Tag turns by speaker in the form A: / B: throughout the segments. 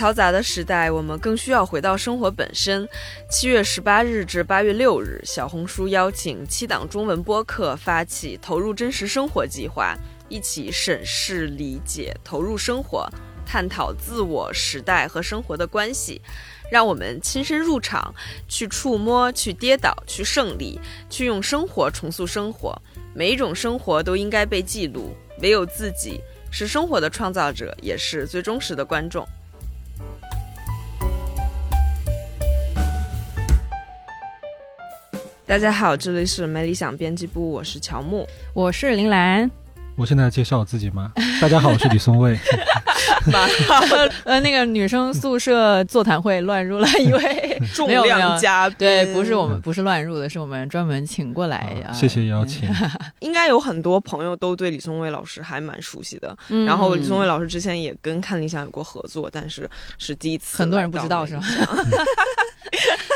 A: 嘈杂的时代，我们更需要回到生活本身。七月十八日至八月六日，小红书邀请七档中文播客发起“投入真实生活”计划，一起审视、理解、投入生活，探讨自我、时代和生活的关系。让我们亲身入场，去触摸，去跌倒，去胜利，去用生活重塑生活。每一种生活都应该被记录，唯有自己是生活的创造者，也是最忠实的观众。大家好，这里是没理想编辑部，我是乔木，
B: 我是林兰。
C: 我现在介绍我自己吗？大家好，我是李松蔚。
B: 呃，那个女生宿舍座谈会乱入了 一位
A: 重量嘉宾，
B: 对，不是我们，不是乱入的，是我们专门请过来。
C: 谢谢邀请。
A: 应该有很多朋友都对李松蔚老师还蛮熟悉的。然后李松蔚老师之前也跟看理想有过合作，但是是第一次，
B: 很多人不知道是吗？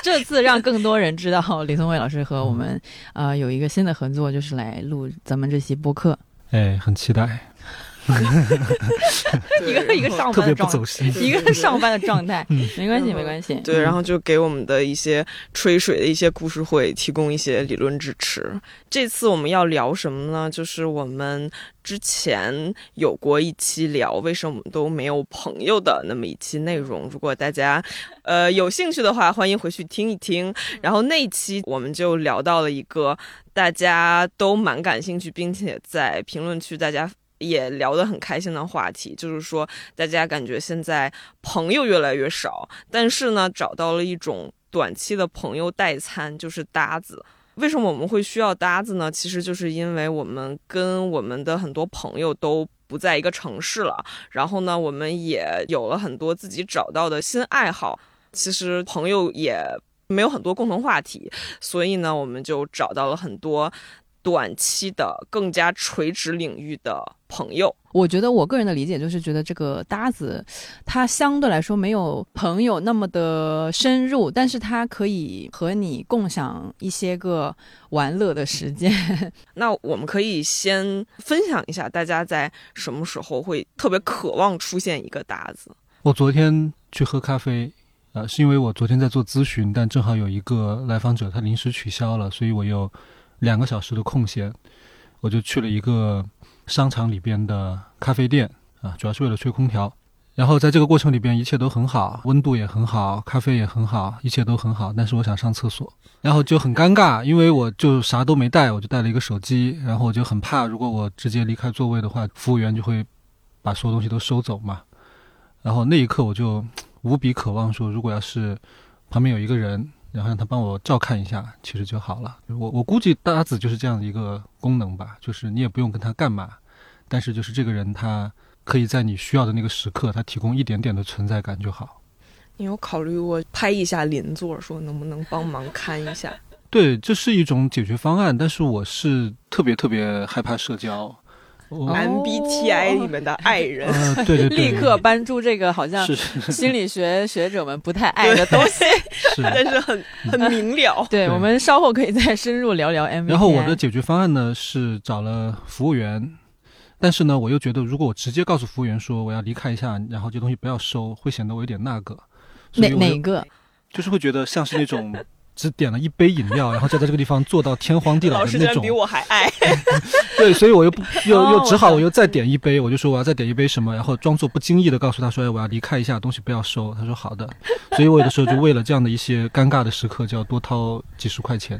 B: 这次让更多人知道李松蔚老师和我们呃有一个新的合作，就是来录咱们这期播客。
C: 哎，很期待。
B: 一个一个上班的状态，一个上班的状态，没关系，没关系。
A: 对，然后就给我们的一些吹水的一些故事会提供一些理论支持。这次我们要聊什么呢？就是我们之前有过一期聊为什么我们都没有朋友的那么一期内容。如果大家呃有兴趣的话，欢迎回去听一听。然后那期我们就聊到了一个大家都蛮感兴趣，并且在评论区大家。也聊得很开心的话题，就是说大家感觉现在朋友越来越少，但是呢，找到了一种短期的朋友代餐，就是搭子。为什么我们会需要搭子呢？其实就是因为我们跟我们的很多朋友都不在一个城市了，然后呢，我们也有了很多自己找到的新爱好。其实朋友也没有很多共同话题，所以呢，我们就找到了很多。短期的更加垂直领域的朋友，
B: 我觉得我个人的理解就是觉得这个搭子，他相对来说没有朋友那么的深入，但是他可以和你共享一些个玩乐的时间。
A: 那我们可以先分享一下，大家在什么时候会特别渴望出现一个搭子？
C: 我昨天去喝咖啡，呃，是因为我昨天在做咨询，但正好有一个来访者他临时取消了，所以我又。两个小时的空闲，我就去了一个商场里边的咖啡店啊，主要是为了吹空调。然后在这个过程里边，一切都很好，温度也很好，咖啡也很好，一切都很好。但是我想上厕所，然后就很尴尬，因为我就啥都没带，我就带了一个手机。然后我就很怕，如果我直接离开座位的话，服务员就会把所有东西都收走嘛。然后那一刻我就无比渴望说，如果要是旁边有一个人。然后让他帮我照看一下，其实就好了。我我估计搭子就是这样的一个功能吧，就是你也不用跟他干嘛，但是就是这个人他可以在你需要的那个时刻，他提供一点点的存在感就好。
A: 你有考虑过拍一下邻座，说能不能帮忙看一下？
C: 对，这是一种解决方案，但是我是特别特别害怕社交。
A: MBTI 里面的爱人，
C: 对对
B: 对，立刻搬出这个好像心理学学者们不太爱的东西，
A: 但是很很明了。
B: 对我们稍后可以再深入聊聊 MBTI。
C: 然后我的解决方案呢是找了服务员，但是呢我又觉得如果我直接告诉服务员说我要离开一下，然后这东西不要收，会显得我有点那个。
B: 哪哪个？
C: 就是会觉得像是那种。只点了一杯饮料，然后就在这个地方坐到天荒地老的那种。
A: 比我还爱。
C: 对，所以我又不又又只好我又再点一杯，我就说我要再点一杯什么，然后装作不经意的告诉他说，哎，我要离开一下，东西不要收。他说好的。所以我有的时候就为了这样的一些尴尬的时刻，就要多掏几十块钱。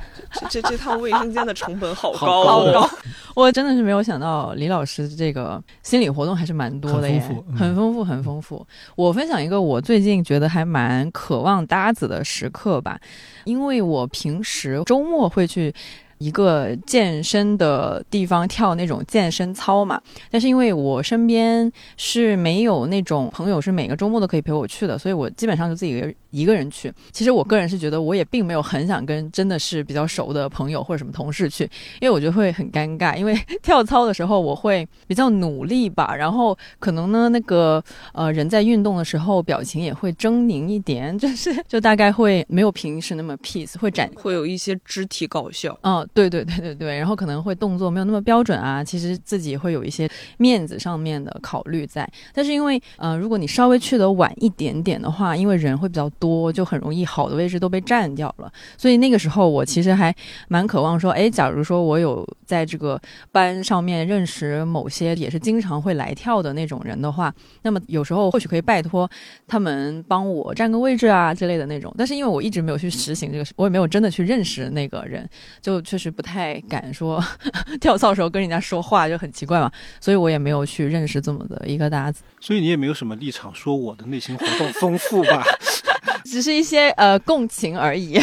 A: 这这趟卫生间的成本好
C: 高，
A: 好高。
B: 我真的是没有想到李老师这个心理活动还是蛮多的，
C: 很丰富，
B: 很丰富，很丰富。我分享一个我最近觉得还蛮渴望搭子的时刻吧。因为因为我平时周末会去一个健身的地方跳那种健身操嘛，但是因为我身边是没有那种朋友是每个周末都可以陪我去的，所以我基本上就自己一个人去。其实我个人是觉得，我也并没有很想跟真的是比较熟的朋友或者什么同事去，因为我觉得会很尴尬。因为跳操的时候我会比较努力吧，然后可能呢那个呃人在运动的时候表情也会狰狞一点，就是就大概会没有平时那么 peace，会展
A: 会有一些肢体搞笑。
B: 嗯，对对对对对，然后可能会动作没有那么标准啊，其实自己会有一些面子上面的考虑在。但是因为呃，如果你稍微去的晚一点点的话，因为人会比较多，多就很容易好的位置都被占掉了。所以那个时候我其实还蛮渴望说，哎，假如说我有在这个班上面认识某些也是经常会来跳的那种人的话，那么有时候或许可以拜托他们帮我占个位置啊之类的那种。但是因为我一直没有去实行这个，我也没有真的去认识那个人，就确实不太敢说 跳操的时候跟人家说话就很奇怪嘛，所以我也没有去认识这么的一个搭子。
C: 所以你也没有什么立场说我的内心活动丰富吧？
B: 只是一些呃共情而已。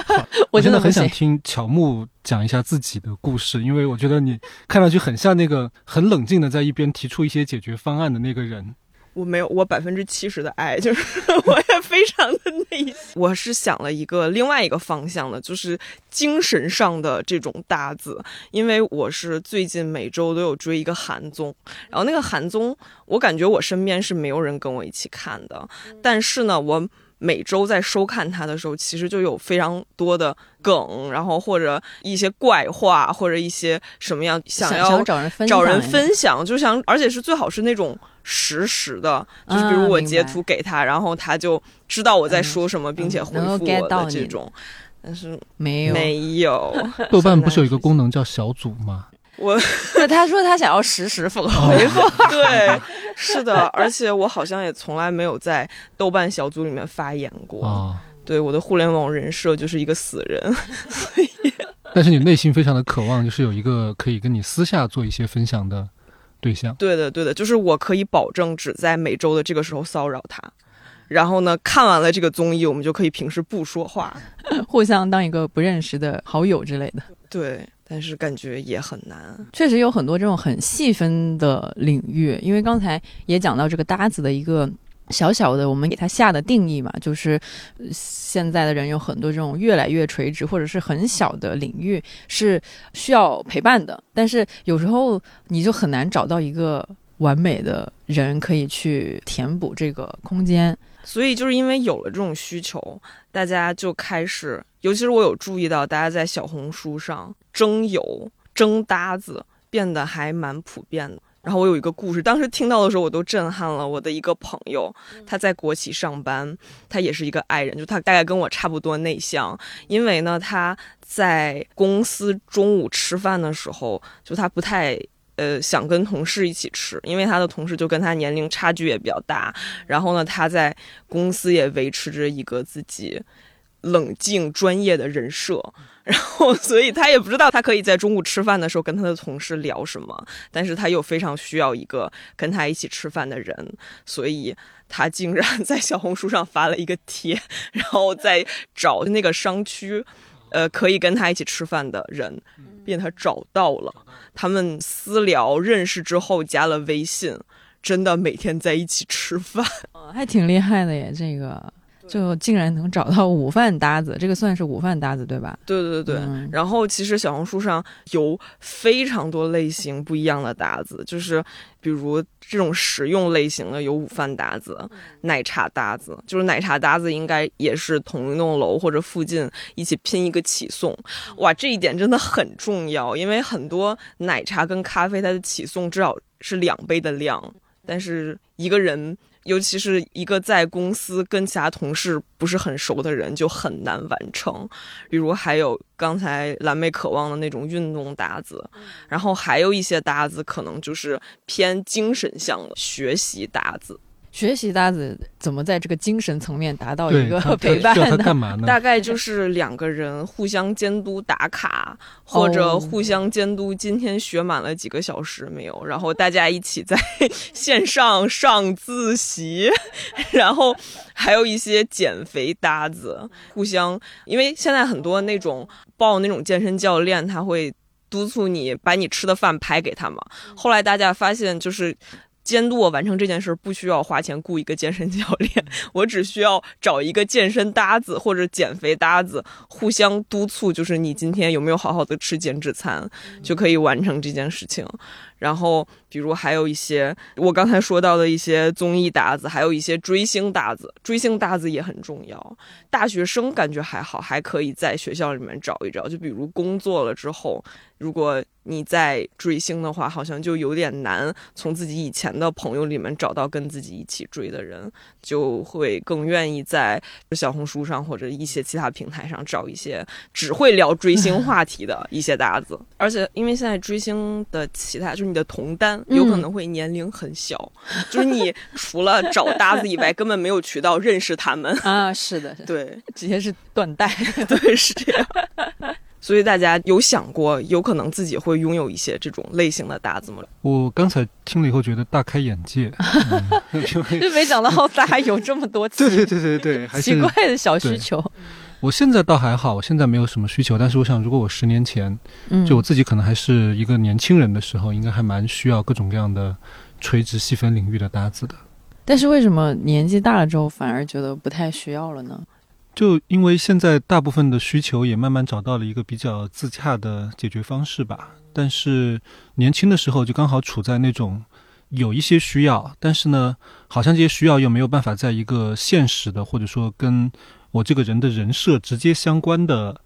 C: 我
B: 真的
C: 很想听乔木讲一下自己的故事，因为我觉得你看上去很像那个很冷静的在一边提出一些解决方案的那个人。
A: 我没有，我百分之七十的爱，就是我也非常的内心。我是想了一个另外一个方向的，就是精神上的这种搭子。因为我是最近每周都有追一个韩综，然后那个韩综，我感觉我身边是没有人跟我一起看的，但是呢，我。每周在收看它的时候，其实就有非常多的梗，然后或者一些怪话，或者一些什么样
B: 想
A: 要
B: 找人
A: 找人分享，就想而且是最好是那种实时的，就是比如我截图给他，然后他就知道我在说什么，并且回复我的这种。但是
B: 没有
A: 没有，
C: 豆瓣不是有一个功能叫小组吗？
A: 我
B: 他说他想要实时回复，
A: 对，是的，而且我好像也从来没有在豆瓣小组里面发言过。对，我的互联网人设就是一个死人。所以，
C: 但是你内心非常的渴望，就是有一个可以跟你私下做一些分享的对象。
A: 对的，对的，就是我可以保证只在每周的这个时候骚扰他，然后呢，看完了这个综艺，我们就可以平时不说话，
B: 互相当一个不认识的好友之类的。
A: 对。但是感觉也很难，
B: 确实有很多这种很细分的领域。因为刚才也讲到这个搭子的一个小小的，我们给它下的定义嘛，就是现在的人有很多这种越来越垂直或者是很小的领域是需要陪伴的，但是有时候你就很难找到一个完美的人可以去填补这个空间。
A: 所以就是因为有了这种需求，大家就开始，尤其是我有注意到，大家在小红书上征友、征搭子变得还蛮普遍的。然后我有一个故事，当时听到的时候我都震撼了。我的一个朋友，他在国企上班，他也是一个爱人，就他大概跟我差不多内向。因为呢，他在公司中午吃饭的时候，就他不太。呃，想跟同事一起吃，因为他的同事就跟他年龄差距也比较大。然后呢，他在公司也维持着一个自己冷静专业的人设。然后，所以他也不知道他可以在中午吃饭的时候跟他的同事聊什么，但是他又非常需要一个跟他一起吃饭的人，所以他竟然在小红书上发了一个帖，然后在找那个商区，呃，可以跟他一起吃饭的人。便他找到了，他们私聊认识之后加了微信，真的每天在一起吃饭，
B: 还挺厉害的耶，这个。就竟然能找到午饭搭子，这个算是午饭搭子对吧？
A: 对对对对。然后其实小红书上有非常多类型不一样的搭子，就是比如这种实用类型的有午饭搭子、奶茶搭子，就是奶茶搭子应该也是同一栋楼或者附近一起拼一个起送。哇，这一点真的很重要，因为很多奶茶跟咖啡它的起送至少是两杯的量，但是一个人。尤其是一个在公司跟其他同事不是很熟的人，就很难完成。比如还有刚才蓝莓渴望的那种运动搭子，然后还有一些搭子可能就是偏精神向的学习搭子。
B: 学习搭子怎么在这个精神层面达到一个陪伴
C: 呢？
A: 大概就是两个人互相监督打卡，或者互相监督今天学满了几个小时没有，然后大家一起在 线上上自习，然后还有一些减肥搭子，互相因为现在很多那种报那种健身教练，他会督促你把你吃的饭拍给他嘛。后来大家发现就是。监督我完成这件事，不需要花钱雇一个健身教练，我只需要找一个健身搭子或者减肥搭子，互相督促，就是你今天有没有好好的吃减脂餐，就可以完成这件事情。然后，比如还有一些我刚才说到的一些综艺搭子，还有一些追星搭子，追星搭子也很重要。大学生感觉还好，还可以在学校里面找一找。就比如工作了之后，如果你在追星的话，好像就有点难从自己以前的朋友里面找到跟自己一起追的人，就会更愿意在小红书上或者一些其他平台上找一些只会聊追星话题的一些搭子。而且，因为现在追星的其他就。你的同单有可能会年龄很小，就是你除了找搭子以外，根本没有渠道认识他们
B: 啊。是的，
A: 对，
B: 直接是断代，
A: 对，是这样。所以大家有想过，有可能自己会拥有一些这种类型的搭子吗？
C: 我刚才听了以后觉得大开眼界，
B: 就没想到大家有这么多
C: 对对对对对，还
B: 奇怪的小需求。
C: 我现在倒还好，我现在没有什么需求。但是我想，如果我十年前，就我自己可能还是一个年轻人的时候，应该还蛮需要各种各样的垂直细分领域的搭子的。
B: 但是为什么年纪大了之后反而觉得不太需要了呢？
C: 就因为现在大部分的需求也慢慢找到了一个比较自洽的解决方式吧。但是年轻的时候就刚好处在那种有一些需要，但是呢，好像这些需要又没有办法在一个现实的或者说跟。我这个人的人设直接相关的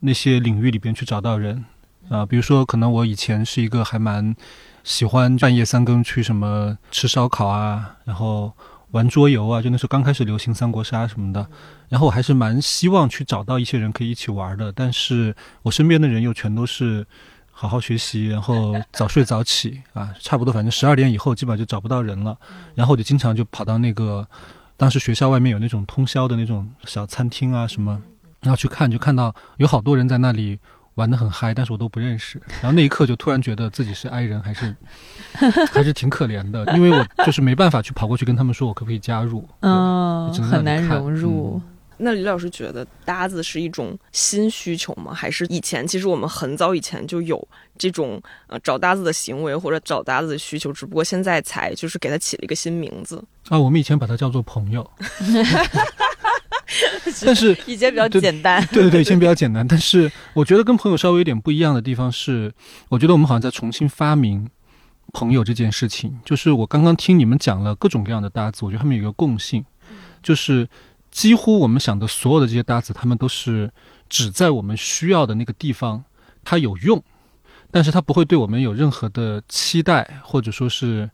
C: 那些领域里边去找到人啊，比如说，可能我以前是一个还蛮喜欢半夜三更去什么吃烧烤啊，然后玩桌游啊，就那时候刚开始流行三国杀什么的，然后我还是蛮希望去找到一些人可以一起玩的，但是我身边的人又全都是好好学习，然后早睡早起啊，差不多反正十二点以后基本上就找不到人了，然后我就经常就跑到那个。当时学校外面有那种通宵的那种小餐厅啊什么，然后去看就看到有好多人在那里玩的很嗨，但是我都不认识。然后那一刻就突然觉得自己是 i 人，还是 还是挺可怜的，因为我就是没办法去跑过去跟他们说我可不可以加入，
B: 嗯，很难融入。
A: 那李老师觉得搭子是一种新需求吗？还是以前其实我们很早以前就有这种呃找搭子的行为或者找搭子的需求，只不过现在才就是给它起了一个新名字
C: 啊。我们以前把它叫做朋友，但是
B: 以前比较简单。
C: 对对对，以前比较简单。但是我觉得跟朋友稍微有点不一样的地方是，我觉得我们好像在重新发明朋友这件事情。就是我刚刚听你们讲了各种各样的搭子，我觉得他们有一个共性，就是。几乎我们想的所有的这些搭子，他们都是只在我们需要的那个地方，它有用，但是它不会对我们有任何的期待，或者说是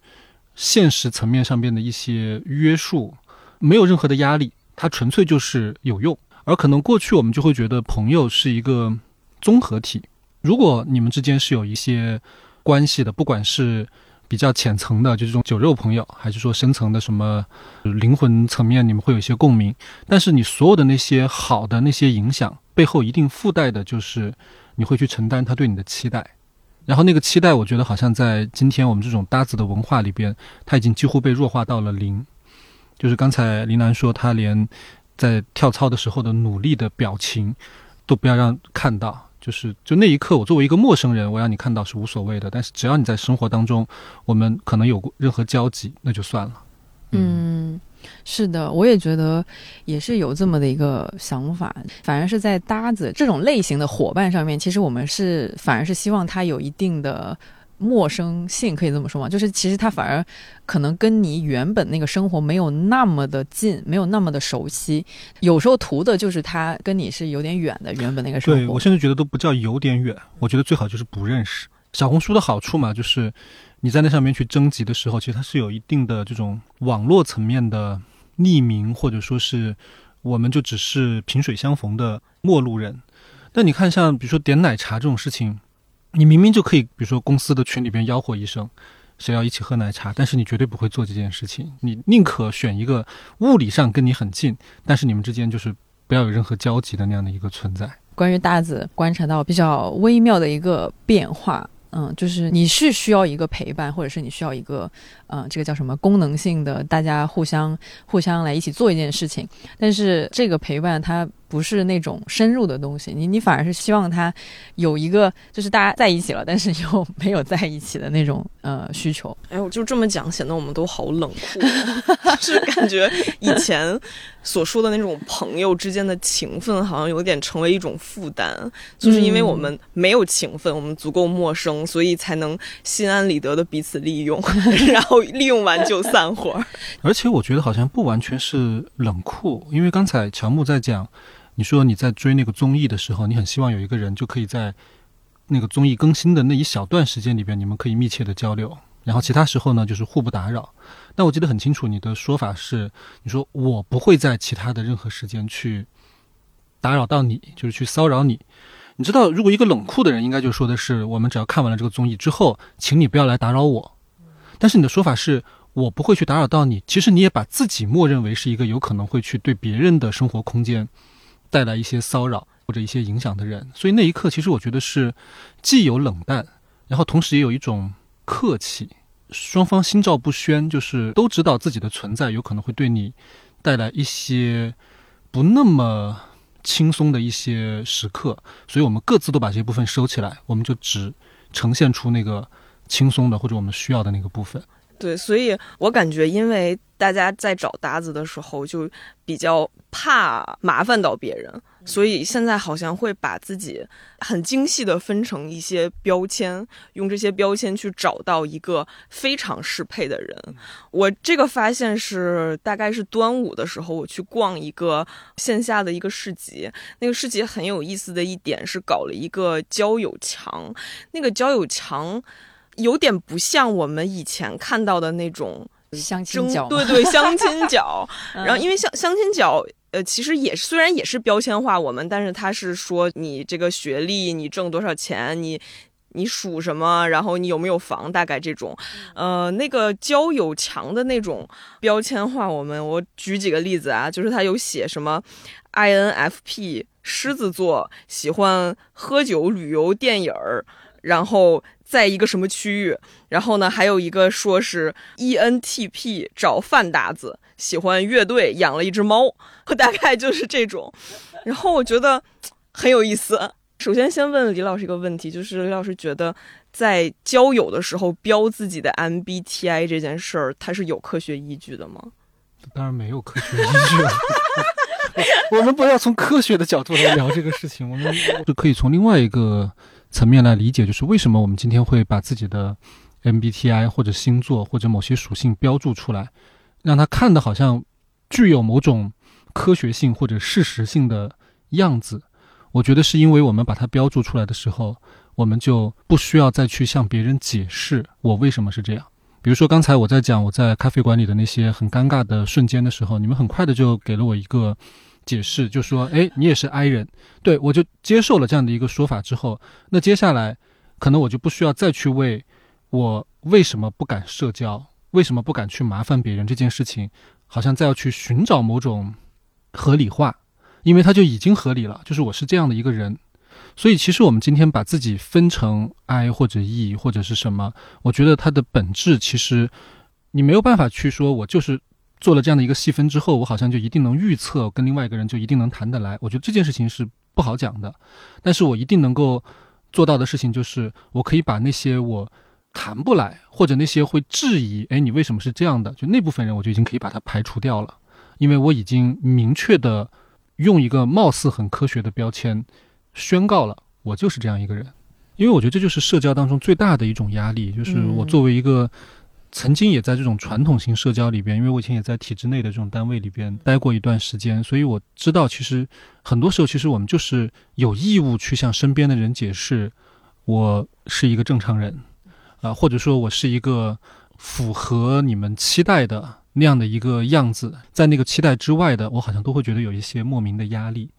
C: 现实层面上边的一些约束，没有任何的压力，它纯粹就是有用。而可能过去我们就会觉得朋友是一个综合体，如果你们之间是有一些关系的，不管是。比较浅层的，就这种酒肉朋友，还是说深层的什么灵魂层面，你们会有一些共鸣。但是你所有的那些好的那些影响背后，一定附带的就是你会去承担他对你的期待。然后那个期待，我觉得好像在今天我们这种搭子的文化里边，他已经几乎被弱化到了零。就是刚才林楠说，他连在跳操的时候的努力的表情都不要让看到。就是就那一刻，我作为一个陌生人，我让你看到是无所谓的。但是只要你在生活当中，我们可能有过任何交集，那就算了。
B: 嗯，是的，我也觉得也是有这么的一个想法。反而是在搭子这种类型的伙伴上面，其实我们是反而是希望他有一定的。陌生性可以这么说吗？就是其实他反而可能跟你原本那个生活没有那么的近，没有那么的熟悉。有时候图的就是他跟你是有点远的，原本那个生
C: 活。对我甚至觉得都不叫有点远，我觉得最好就是不认识。小红书的好处嘛，就是你在那上面去征集的时候，其实它是有一定的这种网络层面的匿名，或者说是我们就只是萍水相逢的陌路人。但你看，像比如说点奶茶这种事情。你明明就可以，比如说公司的群里边吆喝一声，谁要一起喝奶茶，但是你绝对不会做这件事情。你宁可选一个物理上跟你很近，但是你们之间就是不要有任何交集的那样的一个存在。
B: 关于大子观察到比较微妙的一个变化。嗯，就是你是需要一个陪伴，或者是你需要一个，嗯，这个叫什么功能性的，大家互相互相来一起做一件事情。但是这个陪伴它不是那种深入的东西，你你反而是希望他有一个，就是大家在一起了，但是又没有在一起的那种呃需求。
A: 哎，我就这么讲，显得我们都好冷酷，就是感觉以前所说的那种朋友之间的情分，好像有点成为一种负担，就是因为我们没有情分，我们足够陌生，所以才能心安理得的彼此利用，然后利用完就散伙。
C: 而且我觉得好像不完全是冷酷，因为刚才乔木在讲，你说你在追那个综艺的时候，你很希望有一个人就可以在。那个综艺更新的那一小段时间里边，你们可以密切的交流，然后其他时候呢，就是互不打扰。那我记得很清楚，你的说法是，你说我不会在其他的任何时间去打扰到你，就是去骚扰你。你知道，如果一个冷酷的人，应该就说的是，我们只要看完了这个综艺之后，请你不要来打扰我。但是你的说法是我不会去打扰到你，其实你也把自己默认为是一个有可能会去对别人的生活空间带来一些骚扰。或者一些影响的人，所以那一刻其实我觉得是既有冷淡，然后同时也有一种客气，双方心照不宣，就是都知道自己的存在有可能会对你带来一些不那么轻松的一些时刻，所以我们各自都把这些部分收起来，我们就只呈现出那个轻松的或者我们需要的那个部分。
A: 对，所以我感觉，因为大家在找搭子的时候就比较怕麻烦到别人。所以现在好像会把自己很精细的分成一些标签，用这些标签去找到一个非常适配的人。我这个发现是大概是端午的时候，我去逛一个线下的一个市集。那个市集很有意思的一点是搞了一个交友墙，那个交友墙有点不像我们以前看到的那种
B: 相亲角，
A: 对对，相亲角。然后因为相相亲角。呃，其实也是，虽然也是标签化我们，但是他是说你这个学历，你挣多少钱，你你属什么，然后你有没有房，大概这种。呃，那个交友墙的那种标签化我们，我举几个例子啊，就是他有写什么 INFP 狮子座，喜欢喝酒、旅游、电影儿，然后在一个什么区域，然后呢，还有一个说是 ENTP 找饭搭子。喜欢乐队，养了一只猫，大概就是这种。然后我觉得很有意思。首先，先问李老师一个问题，就是李老师觉得在交友的时候标自己的 MBTI 这件事儿，它是有科学依据的吗？
C: 当然没有科学依据。我们不要从科学的角度来聊这个事情，我们就可以从另外一个层面来理解，就是为什么我们今天会把自己的 MBTI 或者星座或者某些属性标注出来。让他看的好像具有某种科学性或者事实性的样子，我觉得是因为我们把它标注出来的时候，我们就不需要再去向别人解释我为什么是这样。比如说刚才我在讲我在咖啡馆里的那些很尴尬的瞬间的时候，你们很快的就给了我一个解释，就说：“哎，你也是 I 人。”对我就接受了这样的一个说法之后，那接下来可能我就不需要再去为我为什么不敢社交。为什么不敢去麻烦别人这件事情，好像再要去寻找某种合理化，因为它就已经合理了，就是我是这样的一个人。所以，其实我们今天把自己分成 I 或者 E 或者是什么，我觉得它的本质其实你没有办法去说，我就是做了这样的一个细分之后，我好像就一定能预测跟另外一个人就一定能谈得来。我觉得这件事情是不好讲的，但是我一定能够做到的事情就是，我可以把那些我。谈不来，或者那些会质疑，哎，你为什么是这样的？就那部分人，我就已经可以把它排除掉了，因为我已经明确的用一个貌似很科学的标签宣告了，我就是这样一个人。因为我觉得这就是社交当中最大的一种压力，就是我作为一个曾经也在这种传统型社交里边，因为我以前也在体制内的这种单位里边待过一段时间，所以我知道，其实很多时候，其实我们就是有义务去向身边的人解释，我是一个正常人。啊，或者说我是一个符合你们期待的那样的一个样子，在那个期待之外的，我好像都会觉得有一些莫名的压力。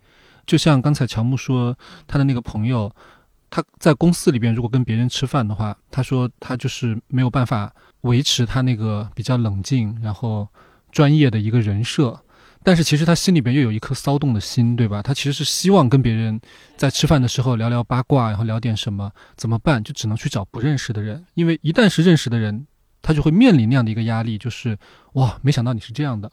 C: 就像刚才乔木说，他的那个朋友，他在公司里边如果跟别人吃饭的话，他说他就是没有办法维持他那个比较冷静然后专业的一个人设。但是其实他心里边又有一颗骚动的心，对吧？他其实是希望跟别人在吃饭的时候聊聊八卦，然后聊点什么，怎么办？就只能去找不认识的人，因为一旦是认识的人，他就会面临那样的一个压力，就是哇，没想到你是这样的。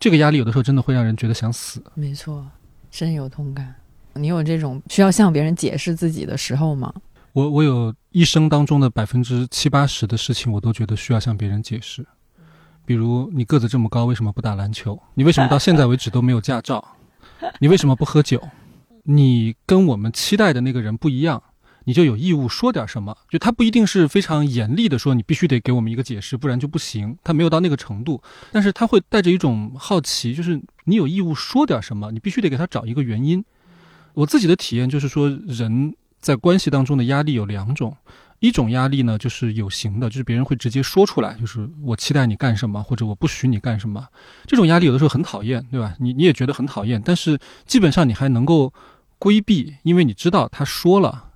C: 这个压力有的时候真的会让人觉得想死。
B: 没错，深有同感。你有这种需要向别人解释自己的时候吗？
C: 我我有一生当中的百分之七八十的事情，我都觉得需要向别人解释。比如你个子这么高，为什么不打篮球？你为什么到现在为止都没有驾照？你为什么不喝酒？你跟我们期待的那个人不一样，你就有义务说点什么。就他不一定是非常严厉的说你必须得给我们一个解释，不然就不行。他没有到那个程度，但是他会带着一种好奇，就是你有义务说点什么，你必须得给他找一个原因。我自己的体验就是说，人在关系当中的压力有两种。一种压力呢，就是有形的，就是别人会直接说出来，就是我期待你干什么，或者我不许你干什么。这种压力有的时候很讨厌，对吧？你你也觉得很讨厌，但是基本上你还能够规避，因为你知道他说了。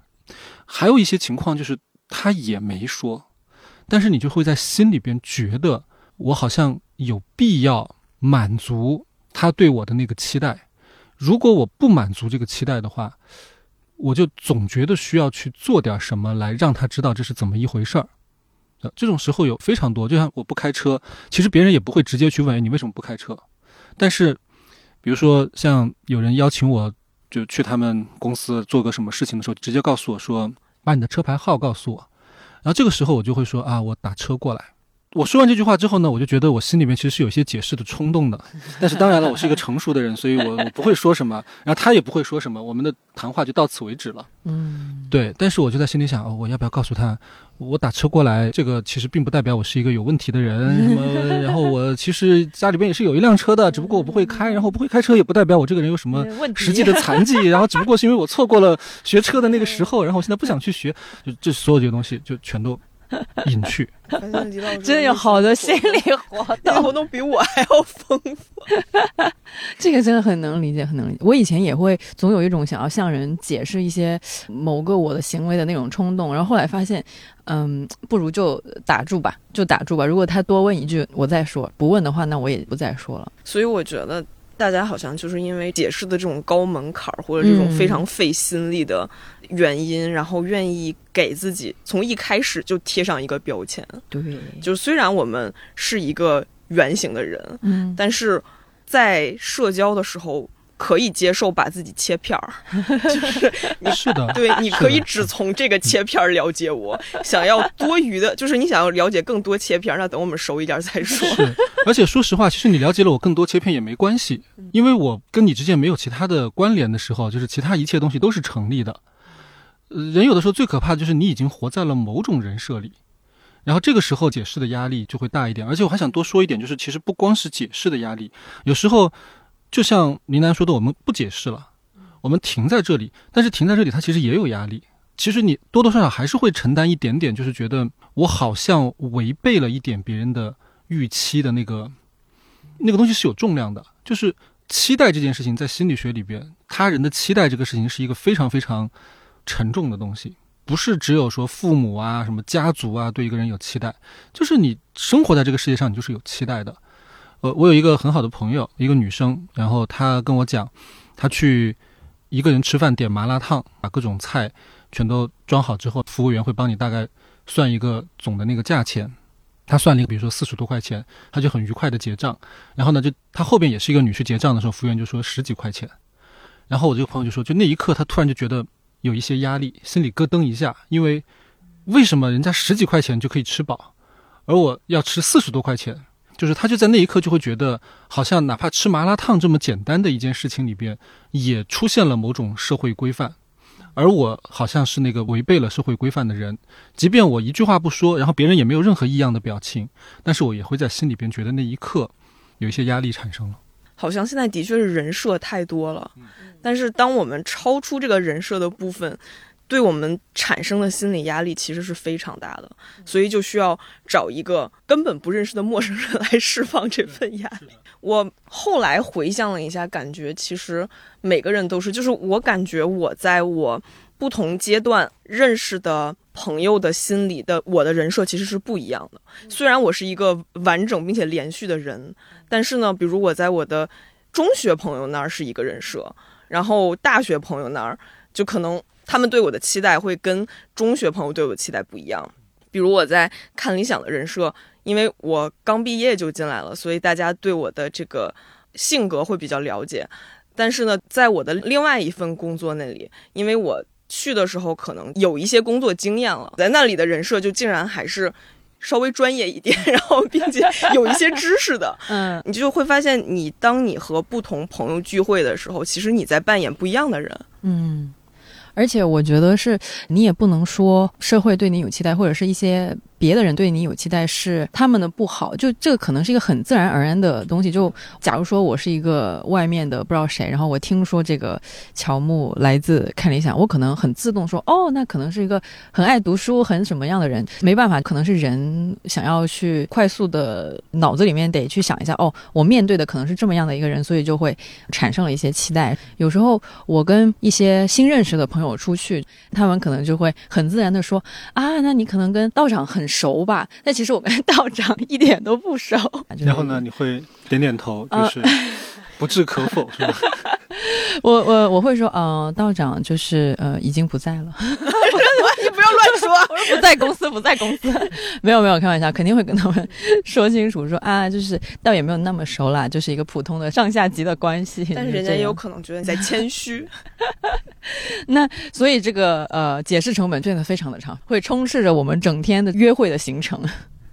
C: 还有一些情况就是他也没说，但是你就会在心里边觉得我好像有必要满足他对我的那个期待。如果我不满足这个期待的话，我就总觉得需要去做点什么来让他知道这是怎么一回事儿，这种时候有非常多。就像我不开车，其实别人也不会直接去问你为什么不开车，但是，比如说像有人邀请我，就去他们公司做个什么事情的时候，直接告诉我说把你的车牌号告诉我，然后这个时候我就会说啊，我打车过来。我说完这句话之后呢，我就觉得我心里面其实是有些解释的冲动的，但是当然了，我是一个成熟的人，所以我我不会说什么，然后他也不会说什么，我们的谈话就到此为止了。嗯，对。但是我就在心里想，哦，我要不要告诉他，我打车过来，这个其实并不代表我是一个有问题的人，什么？然后我其实家里边也是有一辆车的，只不过我不会开，然后不会开车也不代表我这个人有什么实际的残疾，然后只不过是因为我错过了学车的那个时候，然后我现在不想去学，就这所有这些东西就全都。隐去，
B: 真有好多心理活动，
A: 活动比我还要丰富。
B: 这个真的很能理解，很能理解。我以前也会总有一种想要向人解释一些某个我的行为的那种冲动，然后后来发现，嗯，不如就打住吧，就打住吧。如果他多问一句，我再说；不问的话，那我也不再说了。
A: 所以我觉得。大家好像就是因为解释的这种高门槛儿，或者这种非常费心力的原因，然后愿意给自己从一开始就贴上一个标签。
B: 对，
A: 就虽然我们是一个圆形的人，嗯，但是在社交的时候。可以接受把自己切片儿，就是你
C: 是的，
A: 对，你可以只从这个切片儿了解我。想要多余的，就是你想要了解更多切片儿，那等我们熟一点再说。
C: 是，而且说实话，其实你了解了我更多切片也没关系，因为我跟你之间没有其他的关联的时候，就是其他一切东西都是成立的。人有的时候最可怕的就是你已经活在了某种人设里，然后这个时候解释的压力就会大一点。而且我还想多说一点，就是其实不光是解释的压力，有时候。就像林楠说的，我们不解释了，我们停在这里。但是停在这里，它其实也有压力。其实你多多少少还是会承担一点点，就是觉得我好像违背了一点别人的预期的那个那个东西是有重量的。就是期待这件事情，在心理学里边，他人的期待这个事情是一个非常非常沉重的东西，不是只有说父母啊、什么家族啊对一个人有期待，就是你生活在这个世界上，你就是有期待的。呃，我有一个很好的朋友，一个女生，然后她跟我讲，她去一个人吃饭，点麻辣烫，把各种菜全都装好之后，服务员会帮你大概算一个总的那个价钱。她算了一个，比如说四十多块钱，她就很愉快的结账。然后呢，就她后边也是一个女士结账的时候，服务员就说十几块钱。然后我这个朋友就说，就那一刻，他突然就觉得有一些压力，心里咯噔一下，因为为什么人家十几块钱就可以吃饱，而我要吃四十多块钱？就是他就在那一刻就会觉得，好像哪怕吃麻辣烫这么简单的一件事情里边，也出现了某种社会规范，而我好像是那个违背了社会规范的人。即便我一句话不说，然后别人也没有任何异样的表情，但是我也会在心里边觉得那一刻有一些压力产生了。
A: 好像现在的确是人设太多了，但是当我们超出这个人设的部分。对我们产生的心理压力其实是非常大的，所以就需要找一个根本不认识的陌生人来释放这份压力。我后来回想了一下，感觉其实每个人都是，就是我感觉我在我不同阶段认识的朋友的心理的我的人设其实是不一样的。虽然我是一个完整并且连续的人，但是呢，比如我在我的中学朋友那儿是一个人设，然后大学朋友那儿就可能。他们对我的期待会跟中学朋友对我的期待不一样。比如我在看理想的人设，因为我刚毕业就进来了，所以大家对我的这个性格会比较了解。但是呢，在我的另外一份工作那里，因为我去的时候可能有一些工作经验了，在那里的人设就竟然还是稍微专业一点，然后并且 有一些知识的，
B: 嗯，
A: 你就会发现，你当你和不同朋友聚会的时候，其实你在扮演不一样的人。
B: 嗯，而且我觉得是你也不能说社会对你有期待，或者是一些。别的人对你有期待是他们的不好，就这个可能是一个很自然而然的东西。就假如说我是一个外面的不知道谁，然后我听说这个乔木来自看理想，我可能很自动说哦，那可能是一个很爱读书、很什么样的人。没办法，可能是人想要去快速的脑子里面得去想一下哦，我面对的可能是这么样的一个人，所以就会产生了一些期待。有时候我跟一些新认识的朋友出去，他们可能就会很自然的说啊，那你可能跟道长很。熟吧？但其实我跟 道长一点都不熟。
C: 然后呢，你会点点头，就是 不置可否，是吧？
B: 我我我会说，呃，道长就是呃，已经不在了。
A: 你不要乱说，
B: 我说不在公司，不在公司。没有没有，开玩笑，肯定会跟他们说清楚，说啊，就是倒也没有那么熟啦，就是一个普通的上下级的关系。
A: 但是人家也有可能觉得你在谦虚。
B: 那所以这个呃解释成本真的非常的长，会充斥着我们整天的约会的行程。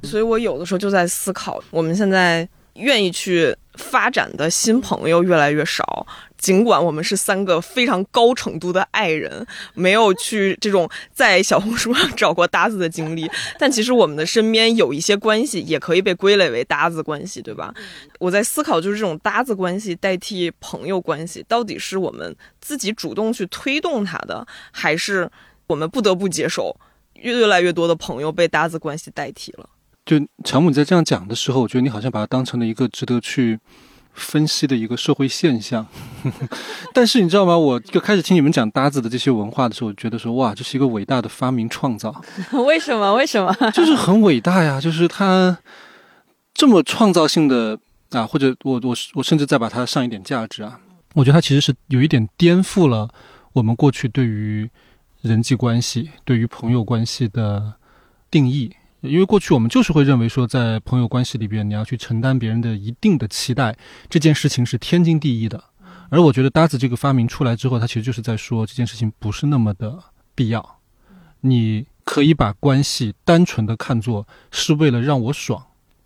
A: 所以我有的时候就在思考，我们现在愿意去发展的新朋友越来越少。尽管我们是三个非常高程度的爱人，没有去这种在小红书上找过搭子的经历，但其实我们的身边有一些关系也可以被归类为搭子关系，对吧？我在思考，就是这种搭子关系代替朋友关系，到底是我们自己主动去推动它的，还是我们不得不接受越来越多的朋友被搭子关系代替了？
C: 就乔姆在这样讲的时候，我觉得你好像把它当成了一个值得去。分析的一个社会现象，但是你知道吗？我就开始听你们讲搭子的这些文化的时候，我觉得说哇，这是一个伟大的发明创造。
B: 为什么？为什么？
C: 就是很伟大呀！就是他这么创造性的啊，或者我我我甚至再把它上一点价值啊，我觉得它其实是有一点颠覆了我们过去对于人际关系、对于朋友关系的定义。因为过去我们就是会认为说，在朋友关系里边，你要去承担别人的一定的期待，这件事情是天经地义的。而我觉得搭子这个发明出来之后，它其实就是在说这件事情不是那么的必要。你可以把关系单纯的看作是为了让我爽，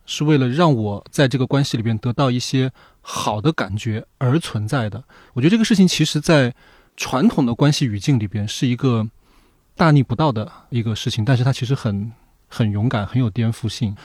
C: 是为了让我在这个关系里边得到一些好的感觉而存在的。我觉得这个事情其实，在传统的关系语境里边是一个大逆不道的一个事情，但是它其实很。很勇敢，很有颠覆性。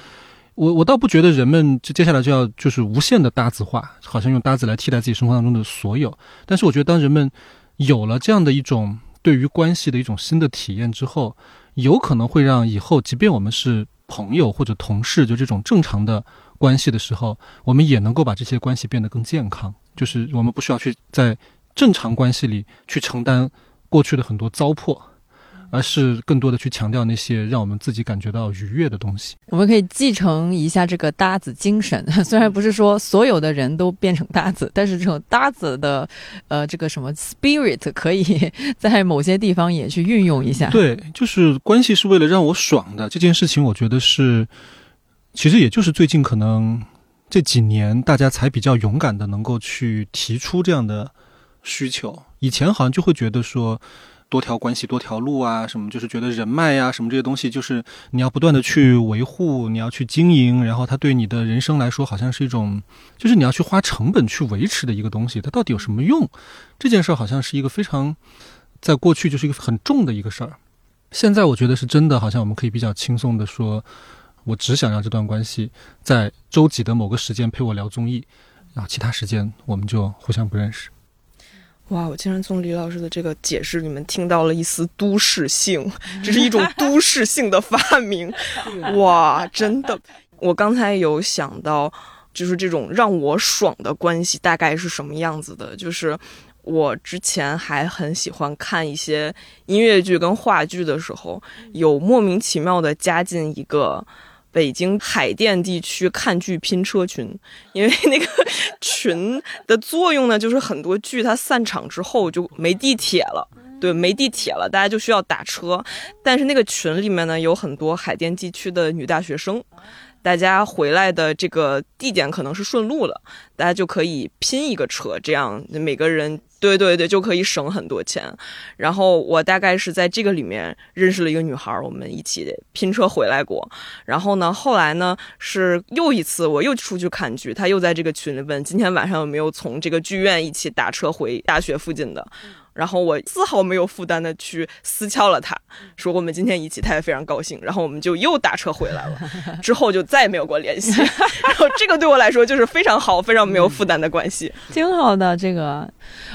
C: 我我倒不觉得人们就接下来就要就是无限的搭子化，好像用搭子来替代自己生活当中的所有。但是我觉得，当人们有了这样的一种对于关系的一种新的体验之后，有可能会让以后，即便我们是朋友或者同事，就这种正常的关系的时候，我们也能够把这些关系变得更健康。就是我们不需要去在正常关系里去承担过去的很多糟粕。而是更多的去强调那些让我们自己感觉到愉悦的东西。
B: 我们可以继承一下这个搭子精神，虽然不是说所有的人都变成搭子，但是这种搭子的，呃，这个什么 spirit 可以 在某些地方也去运用一下。
C: 对，就是关系是为了让我爽的这件事情，我觉得是，其实也就是最近可能这几年大家才比较勇敢的能够去提出这样的需求。以前好像就会觉得说。多条关系多条路啊，什么就是觉得人脉呀，什么这些东西，就是你要不断的去维护，你要去经营，然后它对你的人生来说，好像是一种，就是你要去花成本去维持的一个东西。它到底有什么用？这件事儿好像是一个非常，在过去就是一个很重的一个事儿。现在我觉得是真的，好像我们可以比较轻松的说，我只想让这段关系在周几的某个时间陪我聊综艺，然后其他时间我们就互相不认识。
A: 哇！我竟然从李老师的这个解释里面听到了一丝都市性，这是一种 都市性的发明。哇，真的！我刚才有想到，就是这种让我爽的关系大概是什么样子的。就是我之前还很喜欢看一些音乐剧跟话剧的时候，有莫名其妙的加进一个。北京海淀地区看剧拼车群，因为 那个群的作用呢，就是很多剧它散场之后就没地铁了，对，没地铁了，大家就需要打车。但是那个群里面呢，有很多海淀地区的女大学生，大家回来的这个地点可能是顺路了，大家就可以拼一个车，这样每个人。对对对，就可以省很多钱。然后我大概是在这个里面认识了一个女孩，我们一起拼车回来过。然后呢，后来呢是又一次我又出去看剧，她又在这个群里问今天晚上有没有从这个剧院一起打车回大学附近的。然后我丝毫没有负担的去私敲了他，说我们今天一起，他也非常高兴。然后我们就又打车回来了，之后就再也没有过联系。然后这个对我来说就是非常好、非常没有负担的关系，
B: 挺好的。这个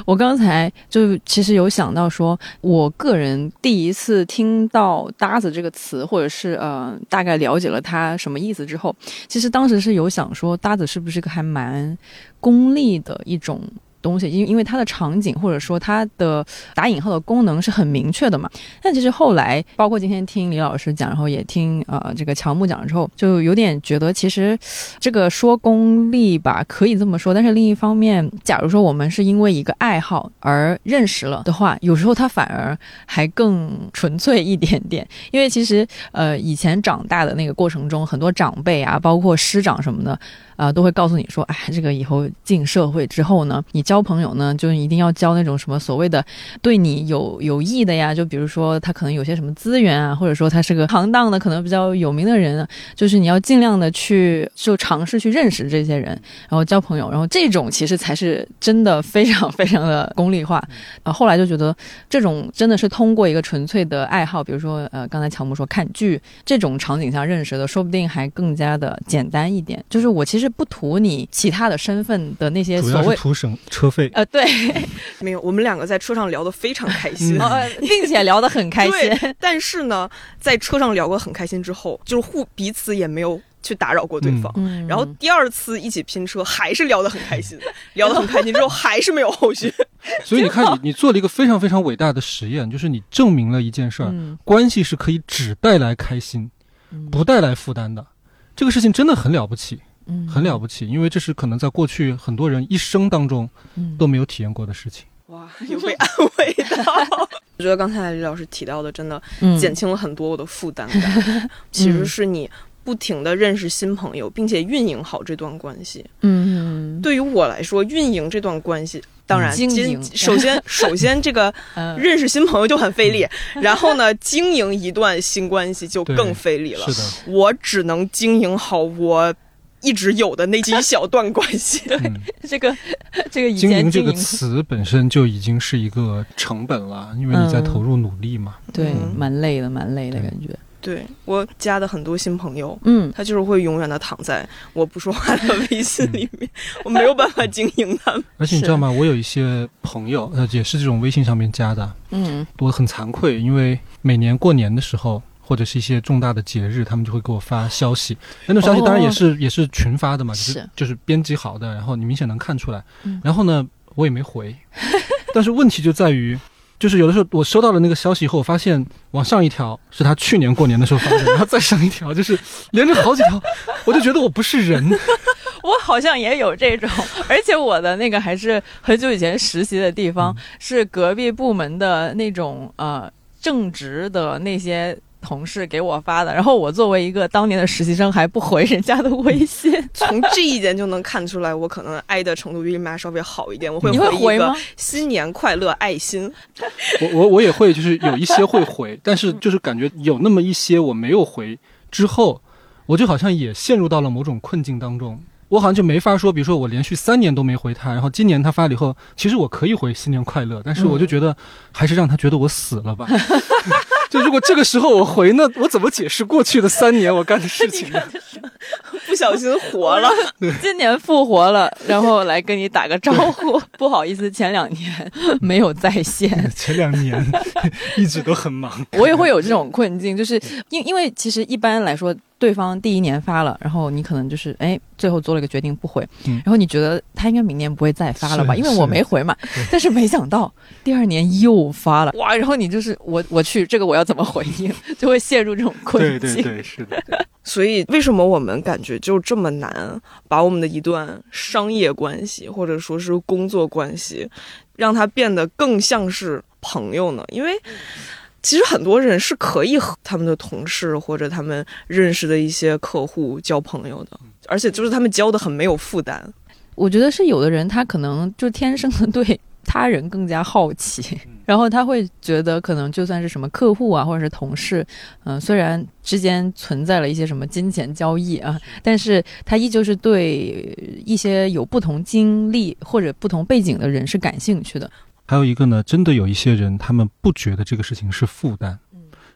B: 我刚才就其实有想到说，我个人第一次听到“搭子”这个词，或者是呃大概了解了它什么意思之后，其实当时是有想说，搭子是不是个还蛮功利的一种。东西，因因为它的场景或者说它的打引号的功能是很明确的嘛。但其实后来，包括今天听李老师讲，然后也听呃这个乔木讲之后，就有点觉得其实这个说功利吧，可以这么说。但是另一方面，假如说我们是因为一个爱好而认识了的话，有时候它反而还更纯粹一点点。因为其实呃以前长大的那个过程中，很多长辈啊，包括师长什么的。啊，都会告诉你说，哎，这个以后进社会之后呢，你交朋友呢，就一定要交那种什么所谓的对你有有益的呀。就比如说他可能有些什么资源啊，或者说他是个行当的，可能比较有名的人，就是你要尽量的去就尝试去认识这些人，然后交朋友。然后这种其实才是真的非常非常的功利化。啊，后来就觉得这种真的是通过一个纯粹的爱好，比如说呃，刚才乔木说看剧这种场景下认识的，说不定还更加的简单一点。就是我其实。不图你其他的身份的那些所谓
C: 图省车费
B: 呃对，
A: 没有我们两个在车上聊得非常开心，
B: 并且聊得很开心。
A: 但是呢，在车上聊过很开心之后，就是互彼此也没有去打扰过对方。然后第二次一起拼车还是聊得很开心，聊得很开心之后还是没有后续。
C: 所以你看，你你做了一个非常非常伟大的实验，就是你证明了一件事儿：关系是可以只带来开心，不带来负担的。这个事情真的很了不起。很了不起，因为这是可能在过去很多人一生当中都没有体验过的事情。
A: 哇，有被安慰到。我 觉得刚才李老师提到的，真的减轻了很多我的负担感。其实是你不停的认识新朋友，并且运营好这段关系。嗯，对于我来说，运营这段关系，当然，
B: 经营
A: 首先首先这个认识新朋友就很费力，然后呢，经营一段新关系就更费力了。
C: 是的，
A: 我只能经营好我。一直有的那几小段关系，对
B: 这个 这个
C: 经营这个词本身就已经是一个成本了，因为你在投入努力嘛。
B: 对，蛮累的，蛮累的感觉。
A: 对我加的很多新朋友，嗯，他就是会永远的躺在我不说话的微信里面，我没有办法经营他们。
C: 而且你知道吗？我有一些朋友，呃，也是这种微信上面加的，嗯，我很惭愧，因为每年过年的时候。或者是一些重大的节日，他们就会给我发消息。那种消息当然也是也是群发的嘛，就是就是编辑好的，然后你明显能看出来。然后呢，我也没回。但是问题就在于，就是有的时候我收到了那个消息以后，我发现往上一条是他去年过年的时候发的，然后再上一条就是连着好几条，我就觉得我不是人。
B: 我好像也有这种，而且我的那个还是很久以前实习的地方，是隔壁部门的那种呃正直的那些。同事给我发的，然后我作为一个当年的实习生，还不回人家的微信。
A: 从这一点就能看出来，我可能爱的程度比你妈稍微好一点。我会
B: 回
A: 一个新年快乐爱心。
C: 我我我也会，就是有一些会回，但是就是感觉有那么一些我没有回之后，我就好像也陷入到了某种困境当中。我好像就没法说，比如说我连续三年都没回他，然后今年他发了以后，其实我可以回新年快乐，但是我就觉得还是让他觉得我死了吧。就如果这个时候我回，那我怎么解释过去的三年我干的事情呢？
A: 不小心活了，
B: 今年复活了，然后来跟你打个招呼。不好意思，前两年没有在线。
C: 前两年一直都很忙。
B: 我也会有这种困境，就是因因为其实一般来说。对方第一年发了，然后你可能就是哎，最后做了一个决定不回，然后你觉得他应该明年不会再发了吧？因为我没回嘛。但是没想到第二年又发了，哇！然后你就是我我去这个我要怎么回应，就会陷入这种困
C: 境。对对对，是的。
A: 所以为什么我们感觉就这么难把我们的一段商业关系或者说是工作关系，让它变得更像是朋友呢？因为。其实很多人是可以和他们的同事或者他们认识的一些客户交朋友的，而且就是他们交的很没有负担。
B: 我觉得是有的人他可能就天生的对他人更加好奇，然后他会觉得可能就算是什么客户啊，或者是同事，嗯，虽然之间存在了一些什么金钱交易啊，但是他依旧是对一些有不同经历或者不同背景的人是感兴趣的。
C: 还有一个呢，真的有一些人，他们不觉得这个事情是负担，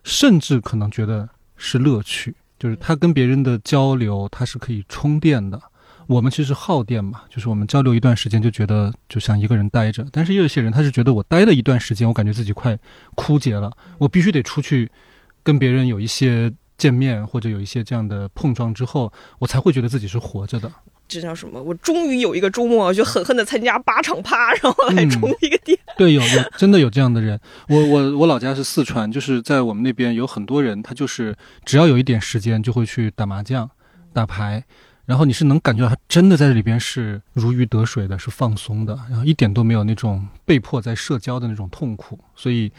C: 甚至可能觉得是乐趣，就是他跟别人的交流，他是可以充电的。我们其实耗电嘛，就是我们交流一段时间就觉得就像一个人待着，但是也有些人他是觉得我待了一段时间，我感觉自己快枯竭了，我必须得出去跟别人有一些见面或者有一些这样的碰撞之后，我才会觉得自己是活着的。
A: 这叫什么？我终于有一个周末，就狠狠的参加八场趴，然后来充一个电。
C: 对，有有真的有这样的人。我我我老家是四川，就是在我们那边有很多人，他就是只要有一点时间就会去打麻将、打牌。然后你是能感觉到他真的在这里边是如鱼得水的，是放松的，然后一点都没有那种被迫在社交的那种痛苦，所以。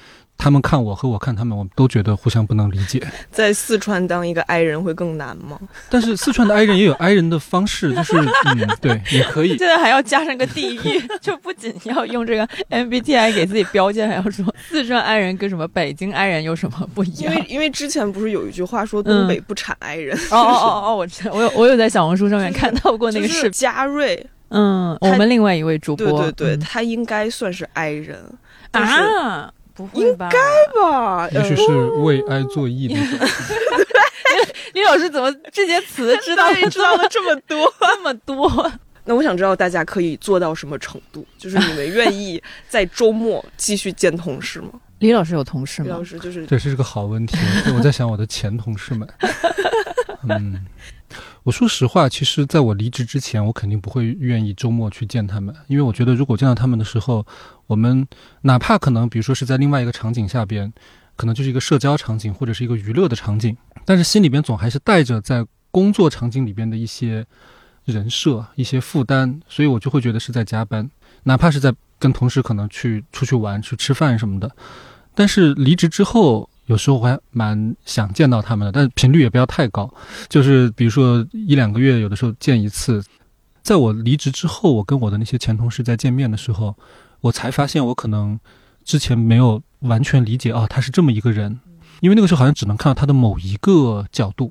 C: 他们看我和我看他们，我们都觉得互相不能理解。
A: 在四川当一个 I 人会更难吗？
C: 但是四川的 I 人也有 I 人的方式，就是嗯，对，也可以。
B: 现在还要加上个地域，就不仅要用这个 MBTI 给自己标签，还要说四川 I 人跟什么北京 I 人有什么不一
A: 样？因为因为之前不是有一句话说东北不产 I 人？
B: 哦哦哦哦，我知道，我有 我有在小红书上面看到过那个视频。
A: 嘉瑞，
B: 嗯，我们另外一位主播，
A: 对对对，他应该算是 I 人
B: 啊。不会
A: 吧？应该吧？
C: 也许是为爱作义那种。
B: 李老师怎么这些词知道
A: 知道了这么多
B: 这么多？
A: 那我想知道大家可以做到什么程度？就是你们愿意在周末继续见同事吗？
B: 李老师有同事吗？
A: 李老师就是
C: 这是个好问题。我在想我的前同事们。嗯。我说实话，其实在我离职之前，我肯定不会愿意周末去见他们，因为我觉得如果见到他们的时候，我们哪怕可能，比如说是在另外一个场景下边，可能就是一个社交场景或者是一个娱乐的场景，但是心里边总还是带着在工作场景里边的一些人设、一些负担，所以我就会觉得是在加班，哪怕是在跟同事可能去出去玩、去吃饭什么的，但是离职之后。有时候我还蛮想见到他们的，但是频率也不要太高，就是比如说一两个月，有的时候见一次。在我离职之后，我跟我的那些前同事在见面的时候，我才发现我可能之前没有完全理解哦，他是这么一个人，因为那个时候好像只能看到他的某一个角度、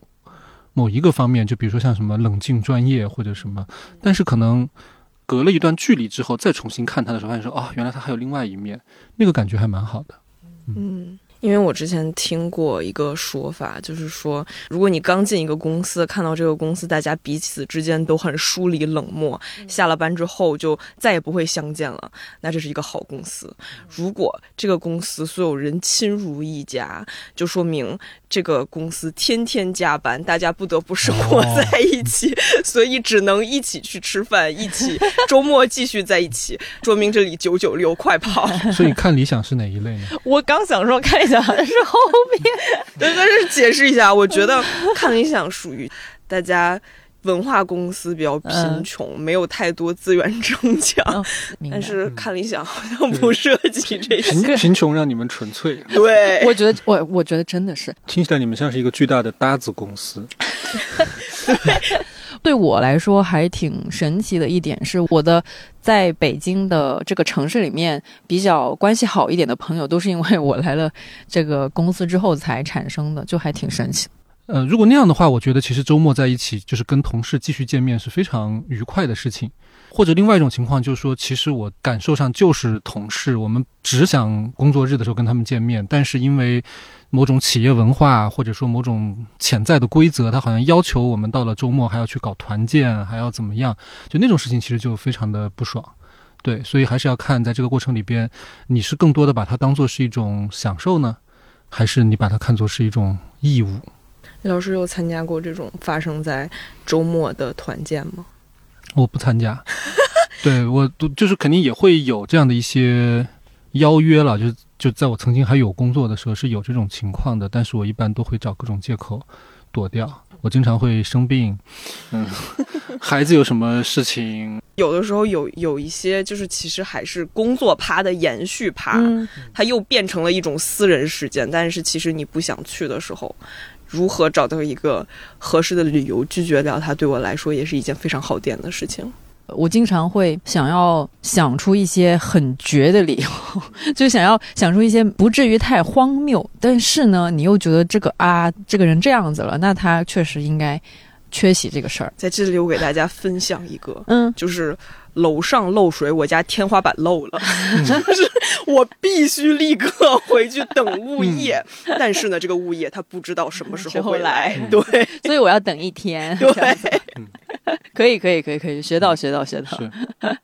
C: 某一个方面，就比如说像什么冷静、专业或者什么。但是可能隔了一段距离之后，再重新看他的时候，发现说哦，原来他还有另外一面，那个感觉还蛮好的。
A: 嗯。因为我之前听过一个说法，就是说，如果你刚进一个公司，看到这个公司大家彼此之间都很疏离冷漠，下了班之后就再也不会相见了，那这是一个好公司。如果这个公司所有人亲如一家，就说明这个公司天天加班，大家不得不生活在一起，所以只能一起去吃饭，一起周末继续在一起，说明这里九九六快跑。
C: 所以看理想是哪一类呢？
B: 我刚想说看。理想是后面，
A: 对，但是解释一下，我觉得看理想属于大家文化公司比较贫穷，没有太多资源争抢，但是看理想好像不涉及这些。
C: 贫穷让你们纯粹，
A: 对，
B: 我觉得我我觉得真的是。
C: 听起来你们像是一个巨大的搭子公司。
B: 对我来说还挺神奇的一点是，我的在北京的这个城市里面比较关系好一点的朋友，都是因为我来了这个公司之后才产生的，就还挺神奇。
C: 呃，如果那样的话，我觉得其实周末在一起就是跟同事继续见面是非常愉快的事情。或者另外一种情况就是说，其实我感受上就是同事，我们只想工作日的时候跟他们见面，但是因为。某种企业文化，或者说某种潜在的规则，它好像要求我们到了周末还要去搞团建，还要怎么样？就那种事情，其实就非常的不爽。对，所以还是要看在这个过程里边，你是更多的把它当做是一种享受呢，还是你把它看作是一种义务？
A: 李老师有参加过这种发生在周末的团建吗？
C: 我不参加。对我都就是肯定也会有这样的一些邀约了，就。就在我曾经还有工作的时候是有这种情况的，但是我一般都会找各种借口躲掉。我经常会生病，嗯，孩子有什么事情，
A: 有的时候有有一些就是其实还是工作趴的延续趴，它又变成了一种私人时间。但是其实你不想去的时候，如何找到一个合适的理由拒绝掉他，对我来说也是一件非常耗电的事情。
B: 我经常会想要想出一些很绝的理由，就想要想出一些不至于太荒谬，但是呢，你又觉得这个啊，这个人这样子了，那他确实应该缺席这个事儿。
A: 在这里，我给大家分享一个，
B: 嗯，
A: 就是楼上漏水，我家天花板漏了，就是我必须立刻回去等物业。但是呢，这个物业他不知道什么时候会来，对，
B: 所以我要等一天。
A: 对，
B: 可以，可以，可以，可以，学到，学到，学到。
C: 是，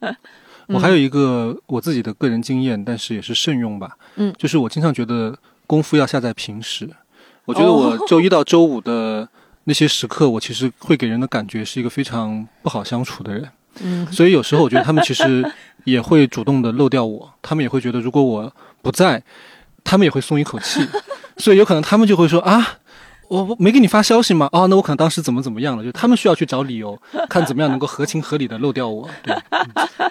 C: 我还有一个我自己的个人经验，但是也是慎用吧。
B: 嗯，
C: 就是我经常觉得功夫要下在平时。我觉得我周一到周五的那些时刻，我其实会给人的感觉是一个非常不好相处的人。
B: 嗯，
C: 所以有时候我觉得他们其实也会主动的漏掉我，他们也会觉得如果我不在，他们也会松一口气。所以有可能他们就会说啊。我没给你发消息吗？啊，那我可能当时怎么怎么样了？就他们需要去找理由，看怎么样能够合情合理的漏掉我。对，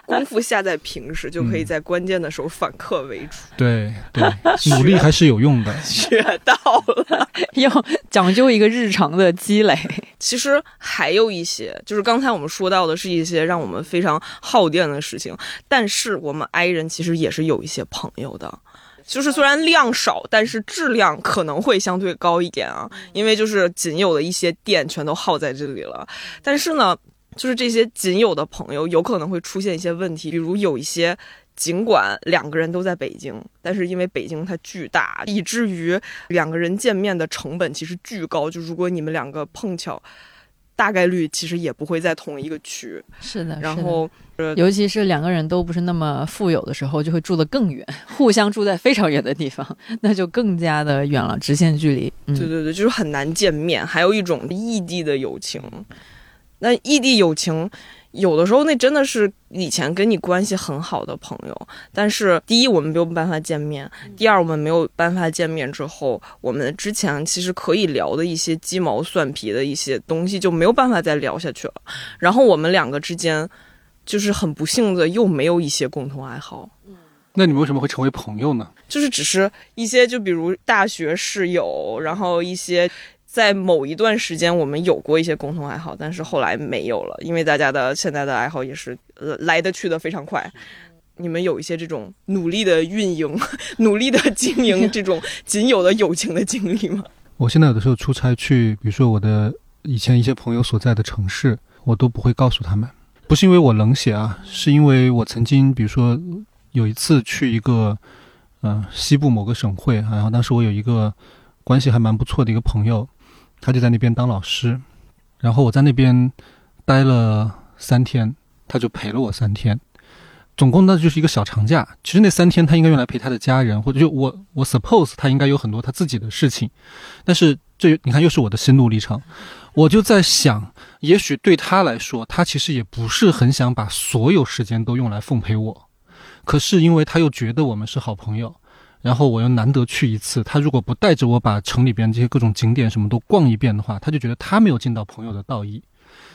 A: 功夫下在平时，就可以在关键的时候反客为主。
C: 对对，努力还是有用的。
A: 学到了，
B: 要讲究一个日常的积累。
A: 其实还有一些，就是刚才我们说到的是一些让我们非常耗电的事情，但是我们 I 人其实也是有一些朋友的。就是虽然量少，但是质量可能会相对高一点啊，因为就是仅有的一些店全都耗在这里了。但是呢，就是这些仅有的朋友有可能会出现一些问题，比如有一些尽管两个人都在北京，但是因为北京它巨大，以至于两个人见面的成本其实巨高。就如果你们两个碰巧。大概率其实也不会在同一个区，
B: 是的。
A: 然后，
B: 尤其是两个人都不是那么富有的时候，就会住得更远，互相住在非常远的地方，那就更加的远了，直线距离。
A: 对对对，就是很难见面。还有一种异地的友情，那异地友情。有的时候，那真的是以前跟你关系很好的朋友，但是第一，我们没有办法见面；第二，我们没有办法见面之后，我们之前其实可以聊的一些鸡毛蒜皮的一些东西就没有办法再聊下去了。然后我们两个之间，就是很不幸的又没有一些共同爱好。
C: 那你们为什么会成为朋友呢？
A: 就是只是一些，就比如大学室友，然后一些。在某一段时间，我们有过一些共同爱好，但是后来没有了，因为大家的现在的爱好也是呃来的去的非常快。你们有一些这种努力的运营、努力的经营这种仅有的友情的经历吗？
C: 我现在有的时候出差去，比如说我的以前一些朋友所在的城市，我都不会告诉他们，不是因为我冷血啊，是因为我曾经比如说有一次去一个嗯西部某个省会，然后当时我有一个关系还蛮不错的一个朋友。他就在那边当老师，然后我在那边待了三天，他就陪了我三天，总共那就是一个小长假。其实那三天他应该用来陪他的家人，或者就我我 suppose 他应该有很多他自己的事情，但是这你看又是我的心路历程，我就在想，也许对他来说，他其实也不是很想把所有时间都用来奉陪我，可是因为他又觉得我们是好朋友。然后我又难得去一次，他如果不带着我把城里边这些各种景点什么都逛一遍的话，他就觉得他没有尽到朋友的道义，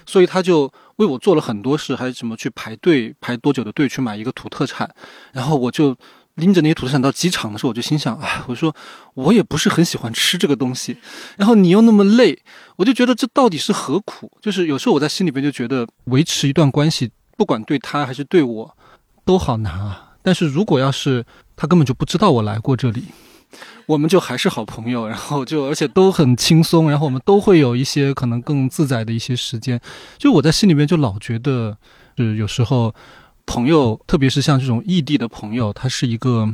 C: 所以他就为我做了很多事，还是什么去排队排多久的队去买一个土特产，然后我就拎着那些土特产到机场的时候，我就心想，哎，我说我也不是很喜欢吃这个东西，然后你又那么累，我就觉得这到底是何苦？就是有时候我在心里边就觉得维持一段关系，不管对他还是对我，都好难啊。但是如果要是他根本就不知道我来过这里，我们就还是好朋友，然后就而且都很轻松，然后我们都会有一些可能更自在的一些时间。就我在心里面就老觉得，就是有时候朋友，特别是像这种异地的朋友，他是一个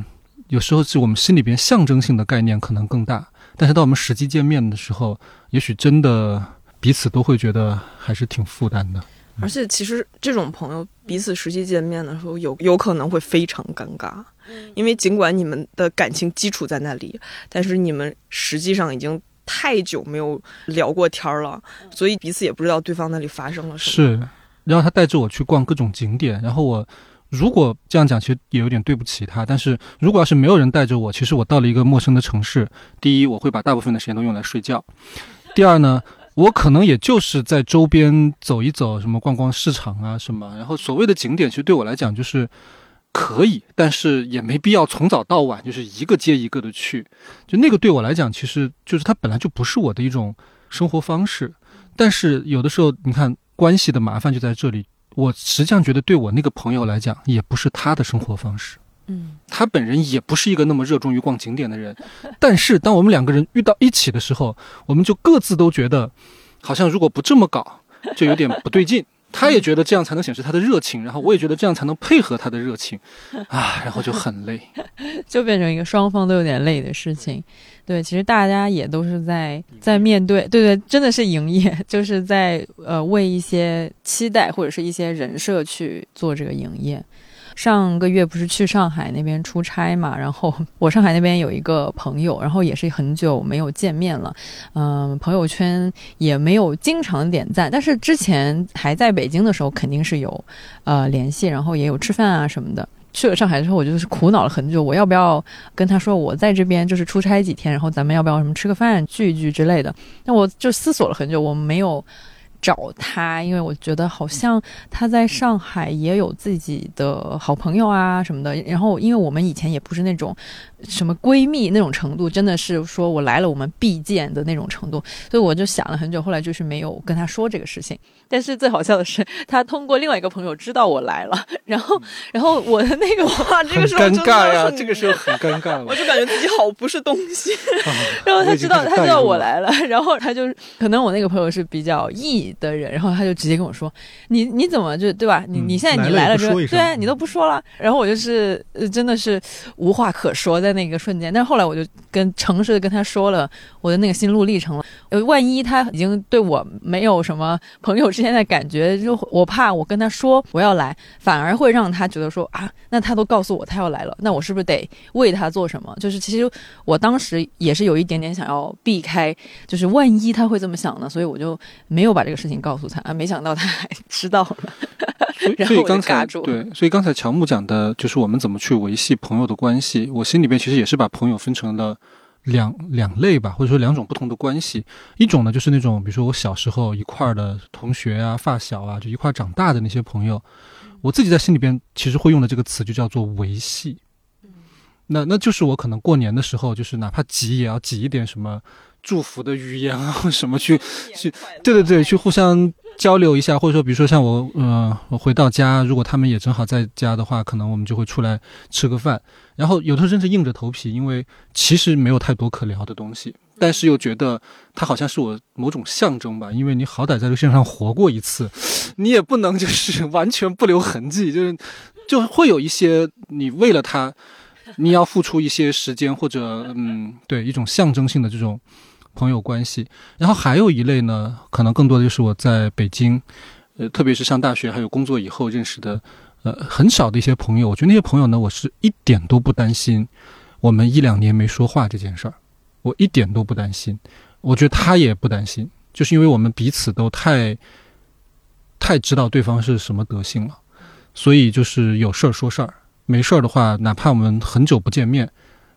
C: 有时候是我们心里边象征性的概念可能更大，但是到我们实际见面的时候，也许真的彼此都会觉得还是挺负担的。
A: 而且其实这种朋友彼此实际见面的时候，有有可能会非常尴尬，因为尽管你们的感情基础在那里，但是你们实际上已经太久没有聊过天了，所以彼此也不知道对方那里发生了什
C: 么。是，然后他带着我去逛各种景点，然后我如果这样讲，其实也有点对不起他。但是如果要是没有人带着我，其实我到了一个陌生的城市，第一我会把大部分的时间都用来睡觉，第二呢。我可能也就是在周边走一走，什么逛逛市场啊什么，然后所谓的景点，其实对我来讲就是可以，但是也没必要从早到晚就是一个接一个的去，就那个对我来讲，其实就是它本来就不是我的一种生活方式。但是有的时候，你看关系的麻烦就在这里，我实际上觉得对我那个朋友来讲，也不是他的生活方式。
B: 嗯，
C: 他本人也不是一个那么热衷于逛景点的人，但是当我们两个人遇到一起的时候，我们就各自都觉得，好像如果不这么搞，就有点不对劲。他也觉得这样才能显示他的热情，然后我也觉得这样才能配合他的热情，啊，然后就很累，
B: 就变成一个双方都有点累的事情。对，其实大家也都是在在面对，对对，真的是营业，就是在呃为一些期待或者是一些人设去做这个营业。上个月不是去上海那边出差嘛，然后 我上海那边有一个朋友，然后也是很久没有见面了，嗯，朋友圈也没有经常点赞，但是之前还在北京的时候肯定是有呃联系，然后也有吃饭啊什么的。去了上海之后，我就是苦恼了很久，我要不要跟他说我在这边就是出差几天，然后咱们要不要什么吃个饭聚一聚之类的？那我就思索了很久，我没有。找他，因为我觉得好像他在上海也有自己的好朋友啊什么的。然后，因为我们以前也不是那种什么闺蜜那种程度，真的是说我来了我们必见的那种程度。所以我就想了很久，后来就是没有跟他说这个事情。但是最好笑的是，他通过另外一个朋友知道我来了，然后，然后我的那个
A: 话，这个时候
C: 尴尬呀，这个时候很尴尬
A: 我就感觉自己好不是东西。
B: 然后他知道他知道我来了，然后他就可能我那个朋友是比较义。的人，然后他就直接跟我说：“你你怎么就对吧？你你现在你来了之后，对啊你都不说了。”然后我就是真的是无话可说在那个瞬间。但是后来我就跟诚实的跟他说了我的那个心路历程了。呃，万一他已经对我没有什么朋友之间的感觉，就我怕我跟他说我要来，反而会让他觉得说啊，那他都告诉我他要来了，那我是不是得为他做什么？就是其实我当时也是有一点点想要避开，就是万一他会这么想呢，所以我就没有把这个。事情告诉他啊，没想到他还知道了，
C: 所以 刚才对，所以刚才乔木讲的就是我们怎么去维系朋友的关系。我心里边其实也是把朋友分成了两两类吧，或者说两种不同的关系。一种呢，就是那种比如说我小时候一块儿的同学啊、发小啊，就一块长大的那些朋友，我自己在心里边其实会用的这个词就叫做维系。那那就是我可能过年的时候，就是哪怕挤也要挤一点什么。祝福的语言啊，什么去去，对对对，去互相交流一下，或者说，比如说像我，嗯，我回到家，如果他们也正好在家的话，可能我们就会出来吃个饭。然后有的时候真是硬着头皮，因为其实没有太多可聊的东西，但是又觉得它好像是我某种象征吧，因为你好歹在这个世界上活过一次，你也不能就是 完全不留痕迹，就是就会有一些你为了他，你要付出一些时间或者嗯，对一种象征性的这种。朋友关系，然后还有一类呢，可能更多的就是我在北京，呃，特别是上大学还有工作以后认识的，呃，很少的一些朋友。我觉得那些朋友呢，我是一点都不担心我们一两年没说话这件事儿，我一点都不担心。我觉得他也不担心，就是因为我们彼此都太太知道对方是什么德性了，所以就是有事儿说事儿，没事儿的话，哪怕我们很久不见面，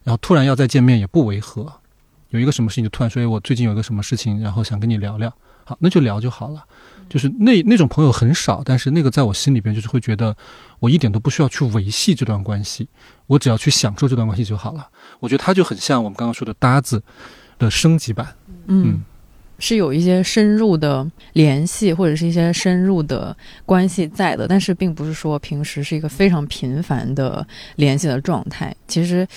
C: 然后突然要再见面也不违和。有一个什么事情就突然说，哎，我最近有一个什么事情，然后想跟你聊聊，好，那就聊就好了。就是那那种朋友很少，但是那个在我心里边就是会觉得，我一点都不需要去维系这段关系，我只要去享受这段关系就好了。我觉得他就很像我们刚刚说的搭子的升级版，
B: 嗯，是有一些深入的联系或者是一些深入的关系在的，但是并不是说平时是一个非常频繁的联系的状态。其实。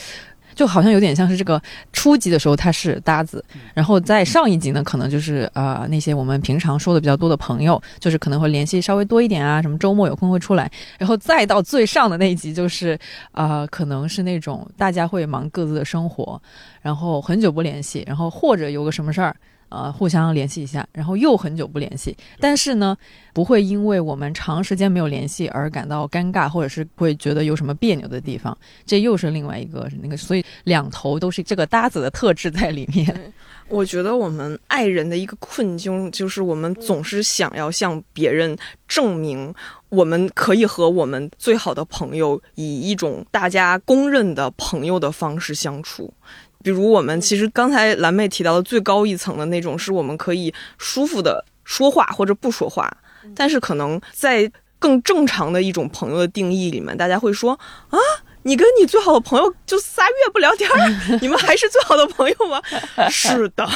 B: 就好像有点像是这个初级的时候他是搭子，然后在上一级呢，可能就是呃那些我们平常说的比较多的朋友，就是可能会联系稍微多一点啊，什么周末有空会出来，然后再到最上的那一级，就是啊可能是那种大家会忙各自的生活，然后很久不联系，然后或者有个什么事儿。呃，互相联系一下，然后又很久不联系，但是呢，不会因为我们长时间没有联系而感到尴尬，或者是会觉得有什么别扭的地方。这又是另外一个那个，所以两头都是这个搭子的特质在里面。
A: 我觉得我们爱人的一个困境就是，我们总是想要向别人证明，我们可以和我们最好的朋友以一种大家公认的朋友的方式相处。比如我们其实刚才蓝妹提到的最高一层的那种，是我们可以舒服的说话或者不说话，但是可能在更正常的一种朋友的定义里面，大家会说啊，你跟你最好的朋友就仨月不聊天，你们还是最好的朋友吗？是的。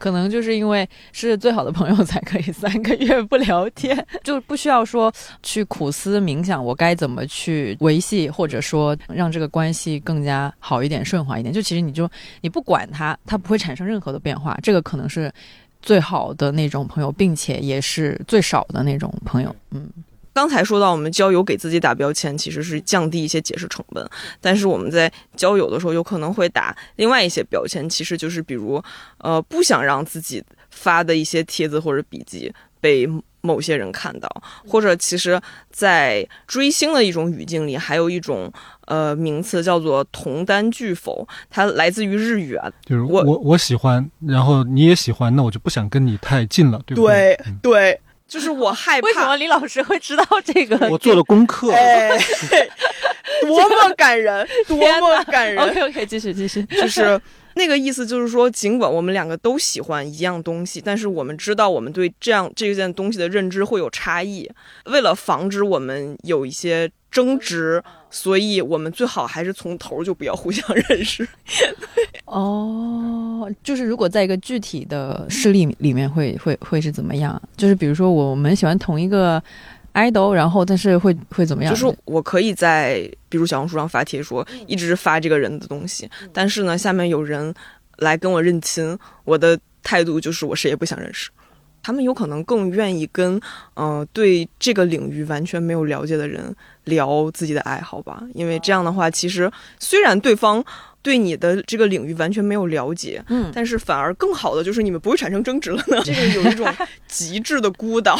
B: 可能就是因为是最好的朋友才可以三个月不聊天，就不需要说去苦思冥想我该怎么去维系，或者说让这个关系更加好一点、顺滑一点。就其实你就你不管他，他不会产生任何的变化。这个可能是最好的那种朋友，并且也是最少的那种朋友。嗯。
A: 刚才说到，我们交友给自己打标签，其实是降低一些解释成本。但是我们在交友的时候，有可能会打另外一些标签，其实就是比如，呃，不想让自己发的一些帖子或者笔记被某些人看到，或者其实，在追星的一种语境里，还有一种呃名词叫做同单拒否，它来自于日语啊，
C: 就是我我我喜欢，然后你也喜欢，那我就不想跟你太近了，对不
A: 对？对对。就是我害怕，
B: 为什么李老师会知道这个？
C: 我做了功课，
A: 多么感人，多么感人。
B: OK OK，继续继续，
A: 就是那个意思，就是说，尽管我们两个都喜欢一样东西，但是我们知道我们对这样这件东西的认知会有差异。为了防止我们有一些争执。所以我们最好还是从头就不要互相认识。
B: 哦，就是如果在一个具体的事例里面会会会是怎么样？就是比如说我们喜欢同一个 idol，然后但是会会怎么样？
A: 就是我可以在比如小红书上发帖说一直发这个人的东西，但是呢下面有人来跟我认亲，我的态度就是我谁也不想认识。他们有可能更愿意跟嗯对这个领域完全没有了解的人。聊自己的爱好吧，因为这样的话，其实虽然对方对你的这个领域完全没有了解，嗯，但是反而更好的就是你们不会产生争执了呢。这个有一种极致的孤岛，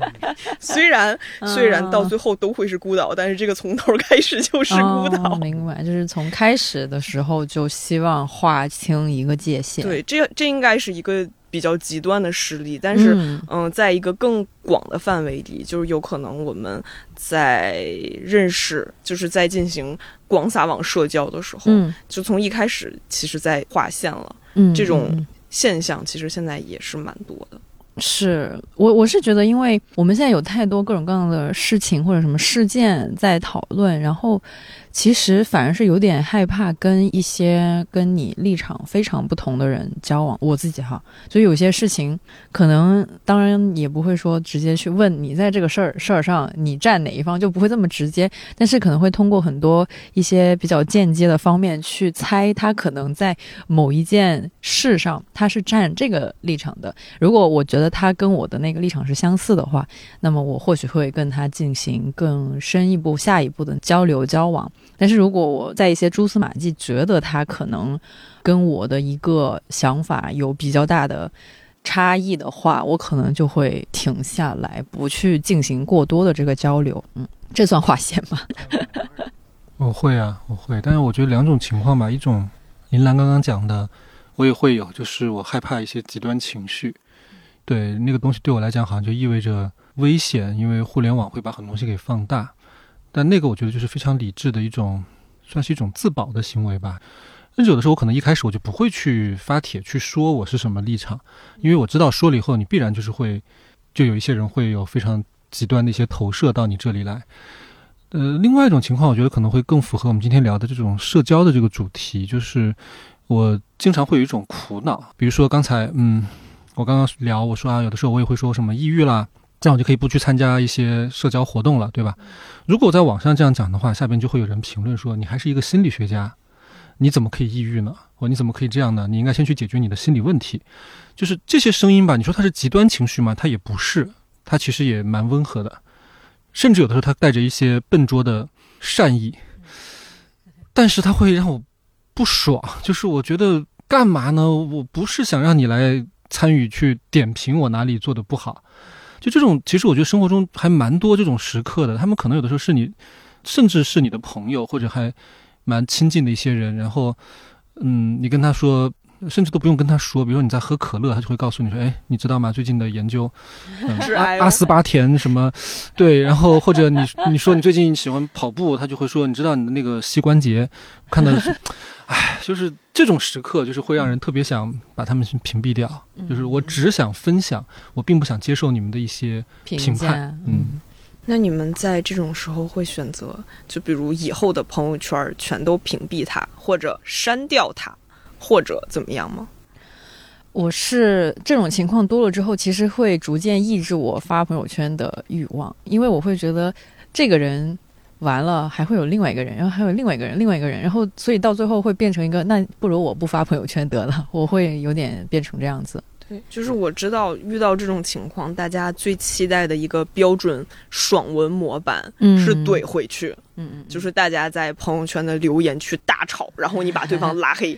A: 虽然 虽然到最后都会是孤岛，但是这个从头开始就是孤岛。
B: 明白，就是从开始的时候就希望划清一个界限。
A: 对，这这应该是一个。比较极端的实例，但是嗯，在一个更广的范围里，就是有可能我们在认识，就是在进行广撒网社交的时候，就从一开始其实在划线了。嗯，这种现象其实现在也是蛮多的。
B: 是我我是觉得，因为我们现在有太多各种各样的事情或者什么事件在讨论，然后。其实反而是有点害怕跟一些跟你立场非常不同的人交往。我自己哈，就有些事情可能当然也不会说直接去问你在这个事儿事儿上你站哪一方，就不会这么直接。但是可能会通过很多一些比较间接的方面去猜他可能在某一件事上他是站这个立场的。如果我觉得他跟我的那个立场是相似的话，那么我或许会跟他进行更深一步、下一步的交流交往。但是如果我在一些蛛丝马迹觉得他可能跟我的一个想法有比较大的差异的话，我可能就会停下来，不去进行过多的这个交流。嗯，这算划线吗？
C: 我会啊，我会。但是我觉得两种情况吧，一种林兰刚刚讲的，我也会有，就是我害怕一些极端情绪。对那个东西对我来讲，好像就意味着危险，因为互联网会把很多东西给放大。但那个我觉得就是非常理智的一种，算是一种自保的行为吧。甚至有的时候我可能一开始我就不会去发帖去说我是什么立场，因为我知道说了以后你必然就是会，就有一些人会有非常极端的一些投射到你这里来。呃，另外一种情况，我觉得可能会更符合我们今天聊的这种社交的这个主题，就是我经常会有一种苦恼，比如说刚才嗯，我刚刚聊我说啊，有的时候我也会说什么抑郁啦。这样我就可以不去参加一些社交活动了，对吧？如果我在网上这样讲的话，下边就会有人评论说：“你还是一个心理学家，你怎么可以抑郁呢？或你怎么可以这样呢？你应该先去解决你的心理问题。”就是这些声音吧？你说它是极端情绪吗？它也不是，它其实也蛮温和的，甚至有的时候它带着一些笨拙的善意，但是它会让我不爽。就是我觉得干嘛呢？我不是想让你来参与去点评我哪里做的不好。就这种，其实我觉得生活中还蛮多这种时刻的。他们可能有的时候是你，甚至是你的朋友，或者还蛮亲近的一些人。然后，嗯，你跟他说，甚至都不用跟他说，比如说你在喝可乐，他就会告诉你说：“哎，你知道吗？最近的研究，阿阿斯巴甜什么？对。”然后或者你你说你最近喜欢跑步，他就会说：“你知道你的那个膝关节，看到。”哎，就是这种时刻，就是会让人特别想把他们屏蔽掉。就是我只想分享，我并不想接受你们的一些评判。嗯，
A: 那你们在这种时候会选择，就比如以后的朋友圈全都屏蔽他，或者删掉他，或者怎么样吗？
B: 我是这种情况多了之后，其实会逐渐抑制我发朋友圈的欲望，因为我会觉得这个人完了还会有另外一个人，然后还有另外一个人，另外一个人，然后所以到最后会变成一个，那不如我不发朋友圈得了，我会有点变成这样子。
A: 对，就是我知道遇到这种情况，大家最期待的一个标准爽文模板
B: 嗯
A: 是怼回去，
B: 嗯嗯，
A: 就是大家在朋友圈的留言区大吵，然后你把对方拉黑。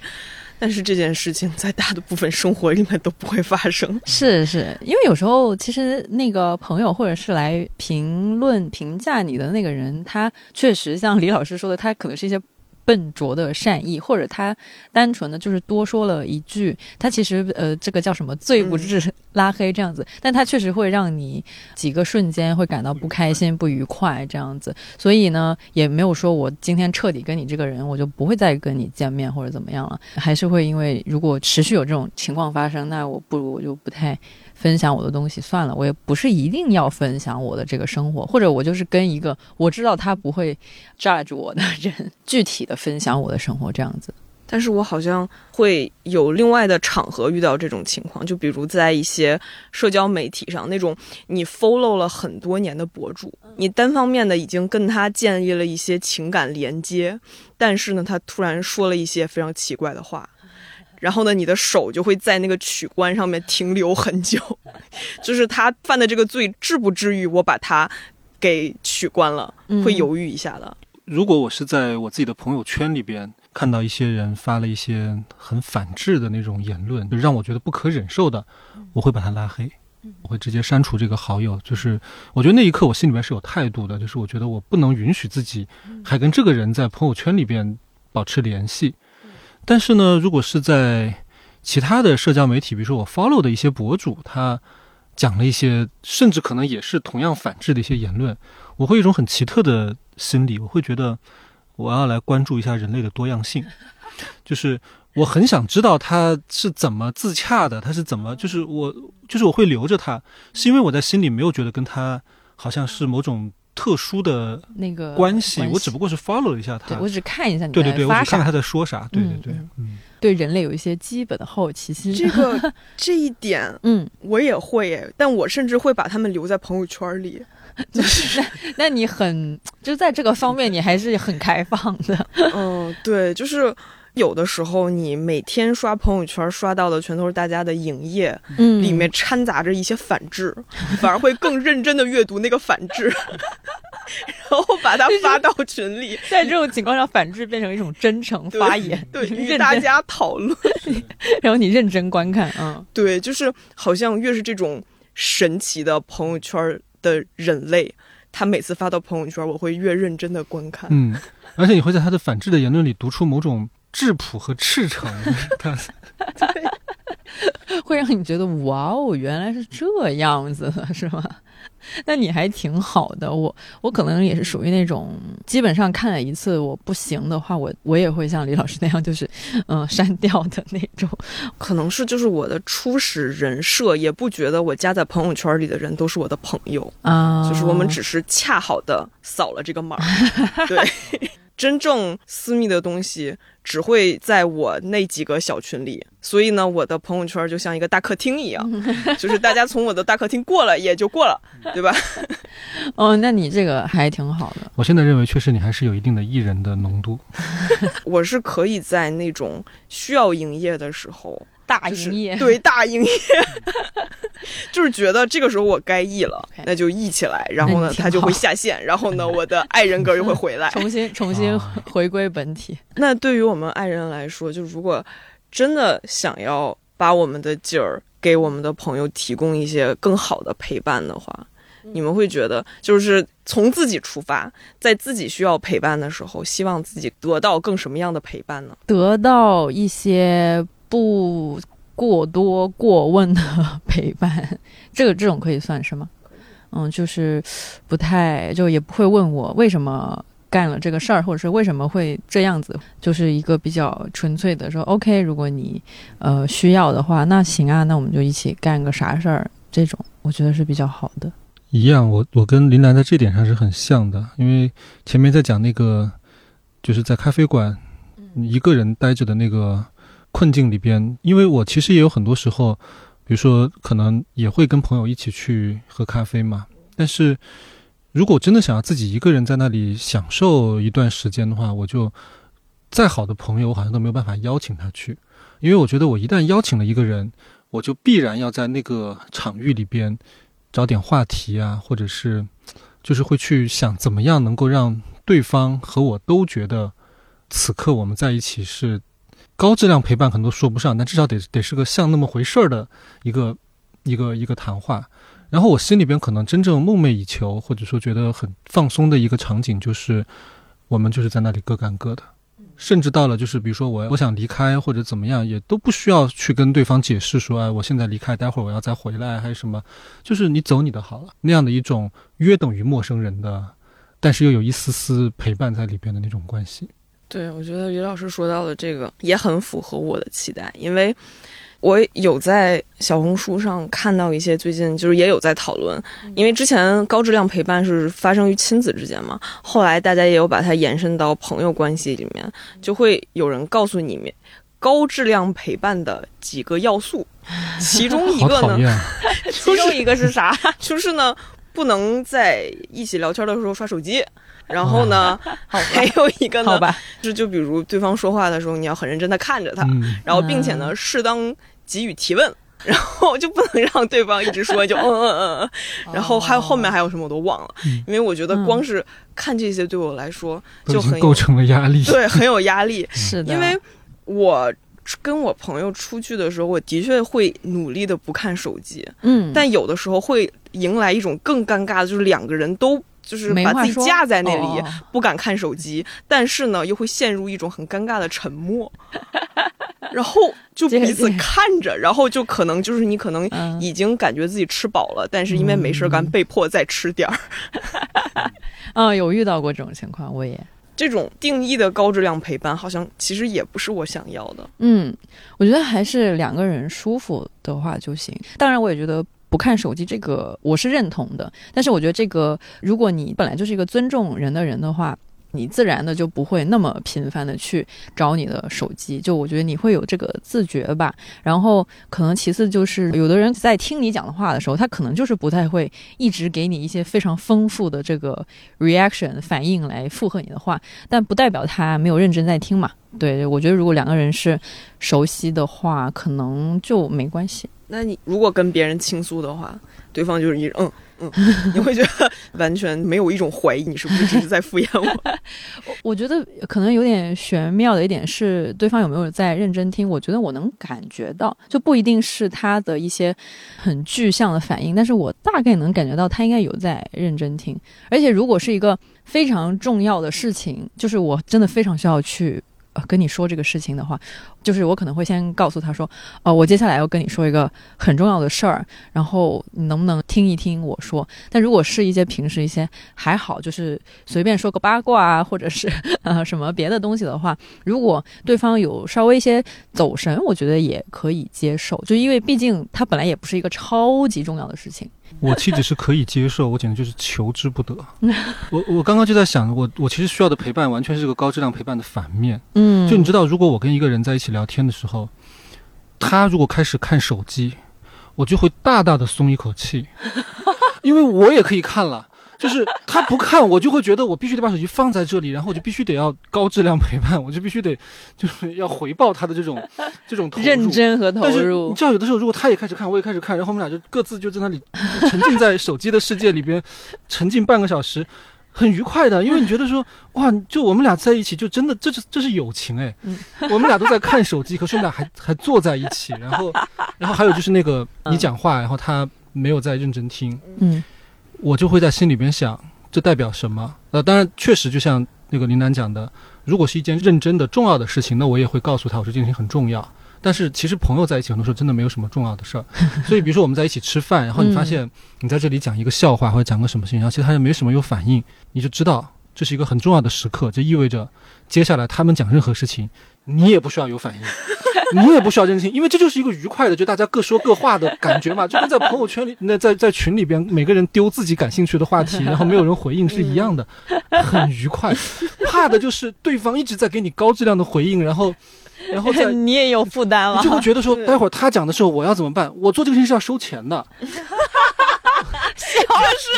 A: 但是这件事情在大的部分生活里面都不会发生。
B: 是是，因为有时候其实那个朋友或者是来评论评价你的那个人，他确实像李老师说的，他可能是一些笨拙的善意，或者他单纯的就是多说了一句，他其实呃这个叫什么罪不至拉黑这样子，但他确实会让你几个瞬间会感到不开心、不愉快这样子，所以呢也没有说我今天彻底跟你这个人我就不会再跟你见面或者怎么样了，还是会因为如果持续有这种情况发生，那我不如我就不太。分享我的东西算了，我也不是一定要分享我的这个生活，或者我就是跟一个我知道他不会 judge 我的人具体的分享我的生活这样子。
A: 但是我好像会有另外的场合遇到这种情况，就比如在一些社交媒体上，那种你 follow 了很多年的博主，你单方面的已经跟他建立了一些情感连接，但是呢，他突然说了一些非常奇怪的话。然后呢，你的手就会在那个取关上面停留很久，就是他犯的这个罪至不至于我把他给取关了，会犹豫一下的。
C: 如果我是在我自己的朋友圈里边看到一些人发了一些很反制的那种言论，就让我觉得不可忍受的，我会把他拉黑，我会直接删除这个好友。就是我觉得那一刻我心里面是有态度的，就是我觉得我不能允许自己还跟这个人在朋友圈里边保持联系。但是呢，如果是在其他的社交媒体，比如说我 follow 的一些博主，他讲了一些甚至可能也是同样反制的一些言论，我会有一种很奇特的心理，我会觉得我要来关注一下人类的多样性，就是我很想知道他是怎么自洽的，他是怎么，就是我就是我会留着他，是因为我在心里没有觉得跟他好像是某种。特殊的
B: 那个
C: 关系，我只不过是 follow 了一下他，
B: 我只看一下你
C: 对对对，我
B: 发
C: 只看看他在说啥，对对对，嗯，
B: 对人类有一些基本的好奇心，
A: 这个 这一点，
B: 嗯，
A: 我也会诶，但我甚至会把他们留在朋友圈里，
B: 就是那那你很就在这个方面你还是很开放的，
A: 嗯，对，就是。有的时候，你每天刷朋友圈刷到的全都是大家的营业，
B: 嗯，
A: 里面掺杂着一些反制，反而会更认真的阅读那个反制，然后把它发到群里。
B: 在这种情况下，反制变成一种真诚发言，
A: 对，与大家讨论，
B: 然后你认真观看，啊，
A: 对，就是好像越是这种神奇的朋友圈的人类，他每次发到朋友圈，我会越认真的观看，
C: 嗯，而且你会在他的反制的言论里读出某种。质朴和赤诚，
B: 会让你觉得哇哦，原来是这样子的，是吗？那你还挺好的。我我可能也是属于那种，基本上看了一次我不行的话，我我也会像李老师那样，就是嗯删掉的那种。
A: 可能是就是我的初始人设，也不觉得我加在朋友圈里的人都是我的朋友
B: 啊，
A: 就是我们只是恰好的扫了这个码。对，真正私密的东西。只会在我那几个小群里，所以呢，我的朋友圈就像一个大客厅一样，就是大家从我的大客厅过了也就过了，对吧？
B: 哦，那你这个还挺好的。
C: 我现在认为，确实你还是有一定的艺人的浓度。
A: 我是可以在那种需要营业的时候。
B: 大营业，
A: 对大营业，就是觉得这个时候我该译了，那就译起来，然后呢，它就会下线，然后呢，我的爱人格又会回来，
B: 重新 重新回归本体。
A: 那对于我们爱人来说，就如果真的想要把我们的劲儿给我们的朋友提供一些更好的陪伴的话，你们会觉得，就是从自己出发，在自己需要陪伴的时候，希望自己得到更什么样的陪伴呢？
B: 得到一些。不过多过问的 陪伴，这个这种可以算是吗？嗯，就是不太就也不会问我为什么干了这个事儿，或者是为什么会这样子，就是一个比较纯粹的说，OK，如果你呃需要的话，那行啊，那我们就一起干个啥事儿，这种我觉得是比较好的。
C: 一样，我我跟林兰在这点上是很像的，因为前面在讲那个就是在咖啡馆一个人待着的那个。困境里边，因为我其实也有很多时候，比如说可能也会跟朋友一起去喝咖啡嘛，但是如果真的想要自己一个人在那里享受一段时间的话，我就再好的朋友，我好像都没有办法邀请他去，因为我觉得我一旦邀请了一个人，我就必然要在那个场域里边找点话题啊，或者是就是会去想怎么样能够让对方和我都觉得此刻我们在一起是高质量陪伴，可能都说不上，但至少得得是个像那么回事儿的一个一个一个谈话。然后我心里边可能真正梦寐以求，或者说觉得很放松的一个场景，就是我们就是在那里各干各的，甚至到了就是比如说我我想离开或者怎么样，也都不需要去跟对方解释说，哎，我现在离开，待会儿我要再回来还是什么，就是你走你的好了，那样的一种约等于陌生人的，但是又有一丝丝陪伴在里边的那种关系。
A: 对，我觉得于老师说到的这个也很符合我的期待，因为我有在小红书上看到一些最近就是也有在讨论，因为之前高质量陪伴是发生于亲子之间嘛，后来大家也有把它延伸到朋友关系里面，就会有人告诉你们高质量陪伴的几个要素，其中一个呢，其中一个是啥？就是呢，不能在一起聊天的时候刷手机。然后呢，还有一个呢，
B: 好吧，
A: 是就比如对方说话的时候，你要很认真的看着他，
C: 嗯，
A: 然后并且呢，适当给予提问，然后就不能让对方一直说就嗯嗯嗯嗯，然后还有后面还有什么我都忘了，
C: 嗯
A: 因为我觉得光是看这些对我来说就很
C: 构成了压力。
A: 对很有压力，
B: 是的，
A: 因为我跟我朋友出去的时候，我的确会努力的不看手机，
B: 嗯，
A: 但有的时候会迎来一种更尴尬的，就是两个人都就是把自己架在那里，
B: 哦
A: 不敢看手机，但是呢又会陷入一种很尴尬的沉默，然后就彼此看着，然后就可能就是你可能
B: 嗯
A: 已经感觉自己吃饱了，但是因为没事干，被迫再吃点儿。
B: 啊，有遇到过这种情况，我也。
A: 这种定义的高质量陪伴，好像其实也不是我想要的。
B: 嗯，我觉得还是两个人舒服的话就行。当然，我也觉得不看手机这个我是认同的，但是我觉得这个，如果你本来就是一个尊重人的人的话。你自然的就不会那么频繁的去找你的手机，就我觉得你会有这个自觉吧。然后可能其次就是，有的人在听你讲的话的时候，他可能就是不太会一直给你一些非常丰富的这个 reaction 反应来附和你的话，但不代表他没有认真在听嘛。对，我觉得如果两个人是熟悉的话，可能就没关系。
A: 那你如果跟别人倾诉的话，对方就是一嗯嗯，你会觉得完全没有一种怀疑，你是不是只是在敷衍我？
B: 我觉得可能有点玄妙的一点是，对方有没有在认真听？我觉得我能感觉到，就不一定是他的一些很具象的反应，但是我大概能感觉到他应该有在认真听。而且如果是一个非常重要的事情，就是我真的非常需要去。跟你说这个事情的话，就是我可能会先告诉他说，哦、我接下来要跟你说一个很重要的事儿，然后你能不能听一听我说？但如果是一些平时一些还好，就是随便说个八卦啊，或者是呃什么别的东西的话，如果对方有稍微一些走神，我觉得也可以接受，就因为毕竟它本来也不是一个超级重要的事情。
C: 我妻子是可以接受，我简直就是求之不得。我我刚刚就在想，我我其实需要的陪伴完全是个高质量陪伴的反面。
B: 嗯
C: 就你知道，如果我跟一个人在一起聊天的时候，他如果开始看手机，我就会大大的松一口气，因为我也可以看了。就是他不看，我就会觉得我必须得把手机放在这里，然后我就必须得要高质量陪伴，我就必须得就是要回报他的这种这种投入
B: 认真和投
C: 但是你，知道，有的时候如果他也开始看，我也开始看，然后我们俩就各自就在那里沉浸在手机的世界里边，沉浸半个小时，很愉快的。因为你觉得说，哇，就我们俩在一起，就真的这是这是友情哎。
B: 嗯
C: 我们俩都在看手机，可是我们俩还还坐在一起，然后然后还有就是那个你讲话，然后他没有在认真听，
B: 嗯
C: 我就会在心里边想，这代表什么？呃，当然确实就像那个林楠讲的，如果是一件认真的重要的事情，那我也会告诉他，我说这件事情很重要。但是其实朋友在一起很多时候真的没有什么重要的事儿，所以比如说我们在一起吃饭，然后你发现你在这里讲一个笑话或者讲个什么事情，然后其实他也没什么有反应，你就知道这是一个很重要的时刻，这意味着接下来他们讲任何事情，你也不需要有反应。你也不需要认真听，因为这就是一个愉快的，就大家各说各话的感觉嘛，就跟在朋友圈里，那在在群里边，每个人丢自己感兴趣的话题，然后没有人回应是一样的，很愉快。怕的就是对方一直在给你高质量的回应，然后 然后再
B: 你也有负担了
C: 你就。会觉得说，待会儿他讲的时候我要怎么办？我做这个事情是要收钱的，
A: 这是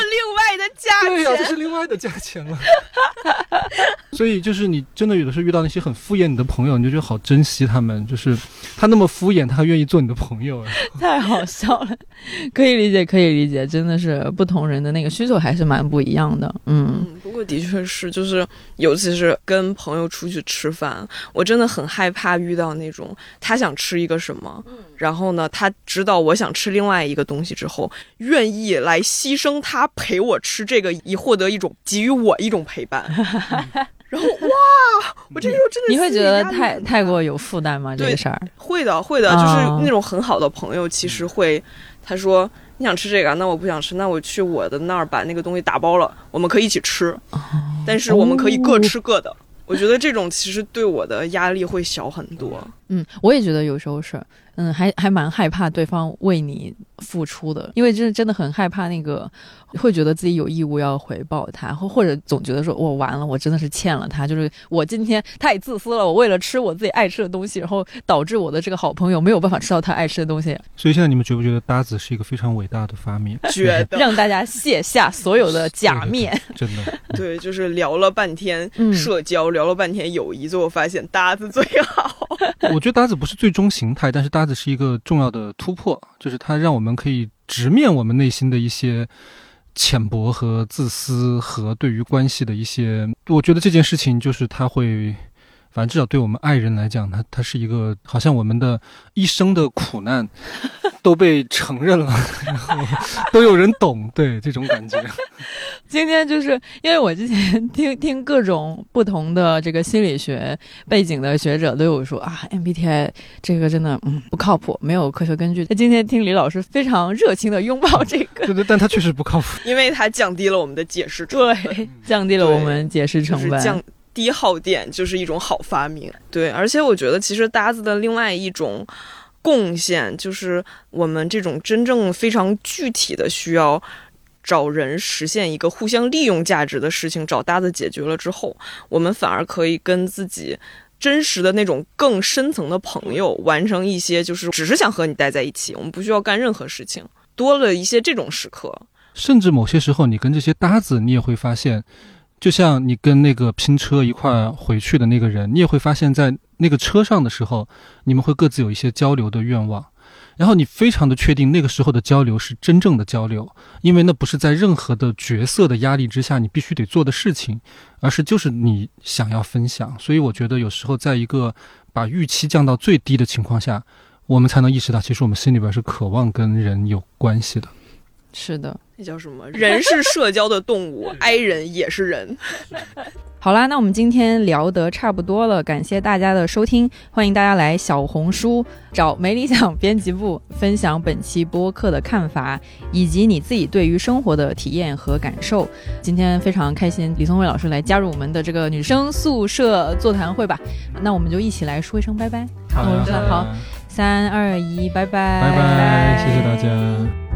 A: 另外的价钱
C: 对呀、这。是另外的价钱了。所以就是你真的有的时候遇到那些很敷衍你的朋友，你就觉得好珍惜他们，就是他那么敷衍，他还愿意做你的朋友。
B: 太好笑了，可以理解，可以理解，真的是不同人的那个需求还是蛮不一样的。嗯，
A: 嗯，不过的确是，就是尤其是跟朋友出去吃饭，我真的很害怕遇到那种他想吃一个什么，然后呢，他知道我想吃另外一个东西之后，愿意来牺牲他陪我吃这个，以获得一种给予我一种陪伴。然后哇，我这个时候真的
B: 你会觉得太太过有负担吗？这
A: 对
B: 个事儿？
A: 会的，会的，
B: 啊
A: 就是那种很好的朋友，其实会，他说你想吃这个，那我不想吃，那我去我的那儿把那个东西打包了，我们可以一起吃，但是我们可以各吃各的。我觉得这种其实对我的压力会小很多。
B: 嗯，我也觉得有时候是，嗯，还还蛮害怕对方为你付出的，因为真真的很害怕那个，会觉得自己有义务要回报他，或或者总觉得说我完了，我真的是欠了他，就是我今天太自私了，我为了吃我自己爱吃的东西，然后导致我的这个好朋友没有办法吃到他爱吃的东西，
C: 所以现在你们觉不觉得搭子是一个非常伟大的发明？
A: 觉得
B: 让大家卸下所有的假面。
C: 真的，
A: 对，就是聊了半天
B: 嗯
A: 社交，聊了半天友谊，最后发现搭子最好。
C: 我觉得搭子不是最终形态，但是搭子是一个重要的突破，就是它让我们可以直面我们内心的一些浅薄和自私和对于关系的一些。我觉得这件事情就是它会，反正至少对我们爱人来讲，它它是一个好像我们的一生的苦难 都被承认了，然后都有人懂，对这种感觉。
B: 今天就是因为我之前听听各种不同的这个心理学背景的学者都有说啊，MBTI 这个真的嗯不靠谱，没有科学根据。那今天听李老师非常热情的拥抱这个，
C: 对对，但他确实不靠谱。
A: 因为它降低了我们的解释成本。
B: 对，降低了我们解释成本。
A: 就是降低耗电就是一种好发明。对，而且我觉得其实搭子的另外一种贡献就是我们这种真正非常具体的需要。找人实现一个互相利用价值的事情，找搭子解决了之后，我们反而可以跟自己真实的那种更深层的朋友完成一些，就是只是想和你待在一起，我们不需要干任何事情，多了一些这种时刻。
C: 甚至某些时候，你跟这些搭子，你也会发现，就像你跟那个拼车一块回去的那个人，你也会发现，在那个车上的时候，你们会各自有一些交流的愿望，然后你非常的确定那个时候的交流是真正的交流，因为那不是在任何的角色的压力之下你必须得做的事情，而是就是你想要分享。所以我觉得有时候在一个把预期降到最低的情况下，我们才能意识到，其实我们心里边是渴望跟人有关系的。
B: 是的。
A: 那叫什么？人是社交的动物，i 人也是人。
B: 好啦，那我们今天聊得差不多了，感谢大家的收听，欢迎大家来小红书找没理想编辑部分享本期播客的看法，以及你自己对于生活的体验和感受。今天非常开心，李松蔚老师来加入我们的这个女生宿舍座谈会吧，那我们就一起来说一声拜拜。
C: 好
B: 的好三二一，拜拜，
C: 拜拜，谢谢大家。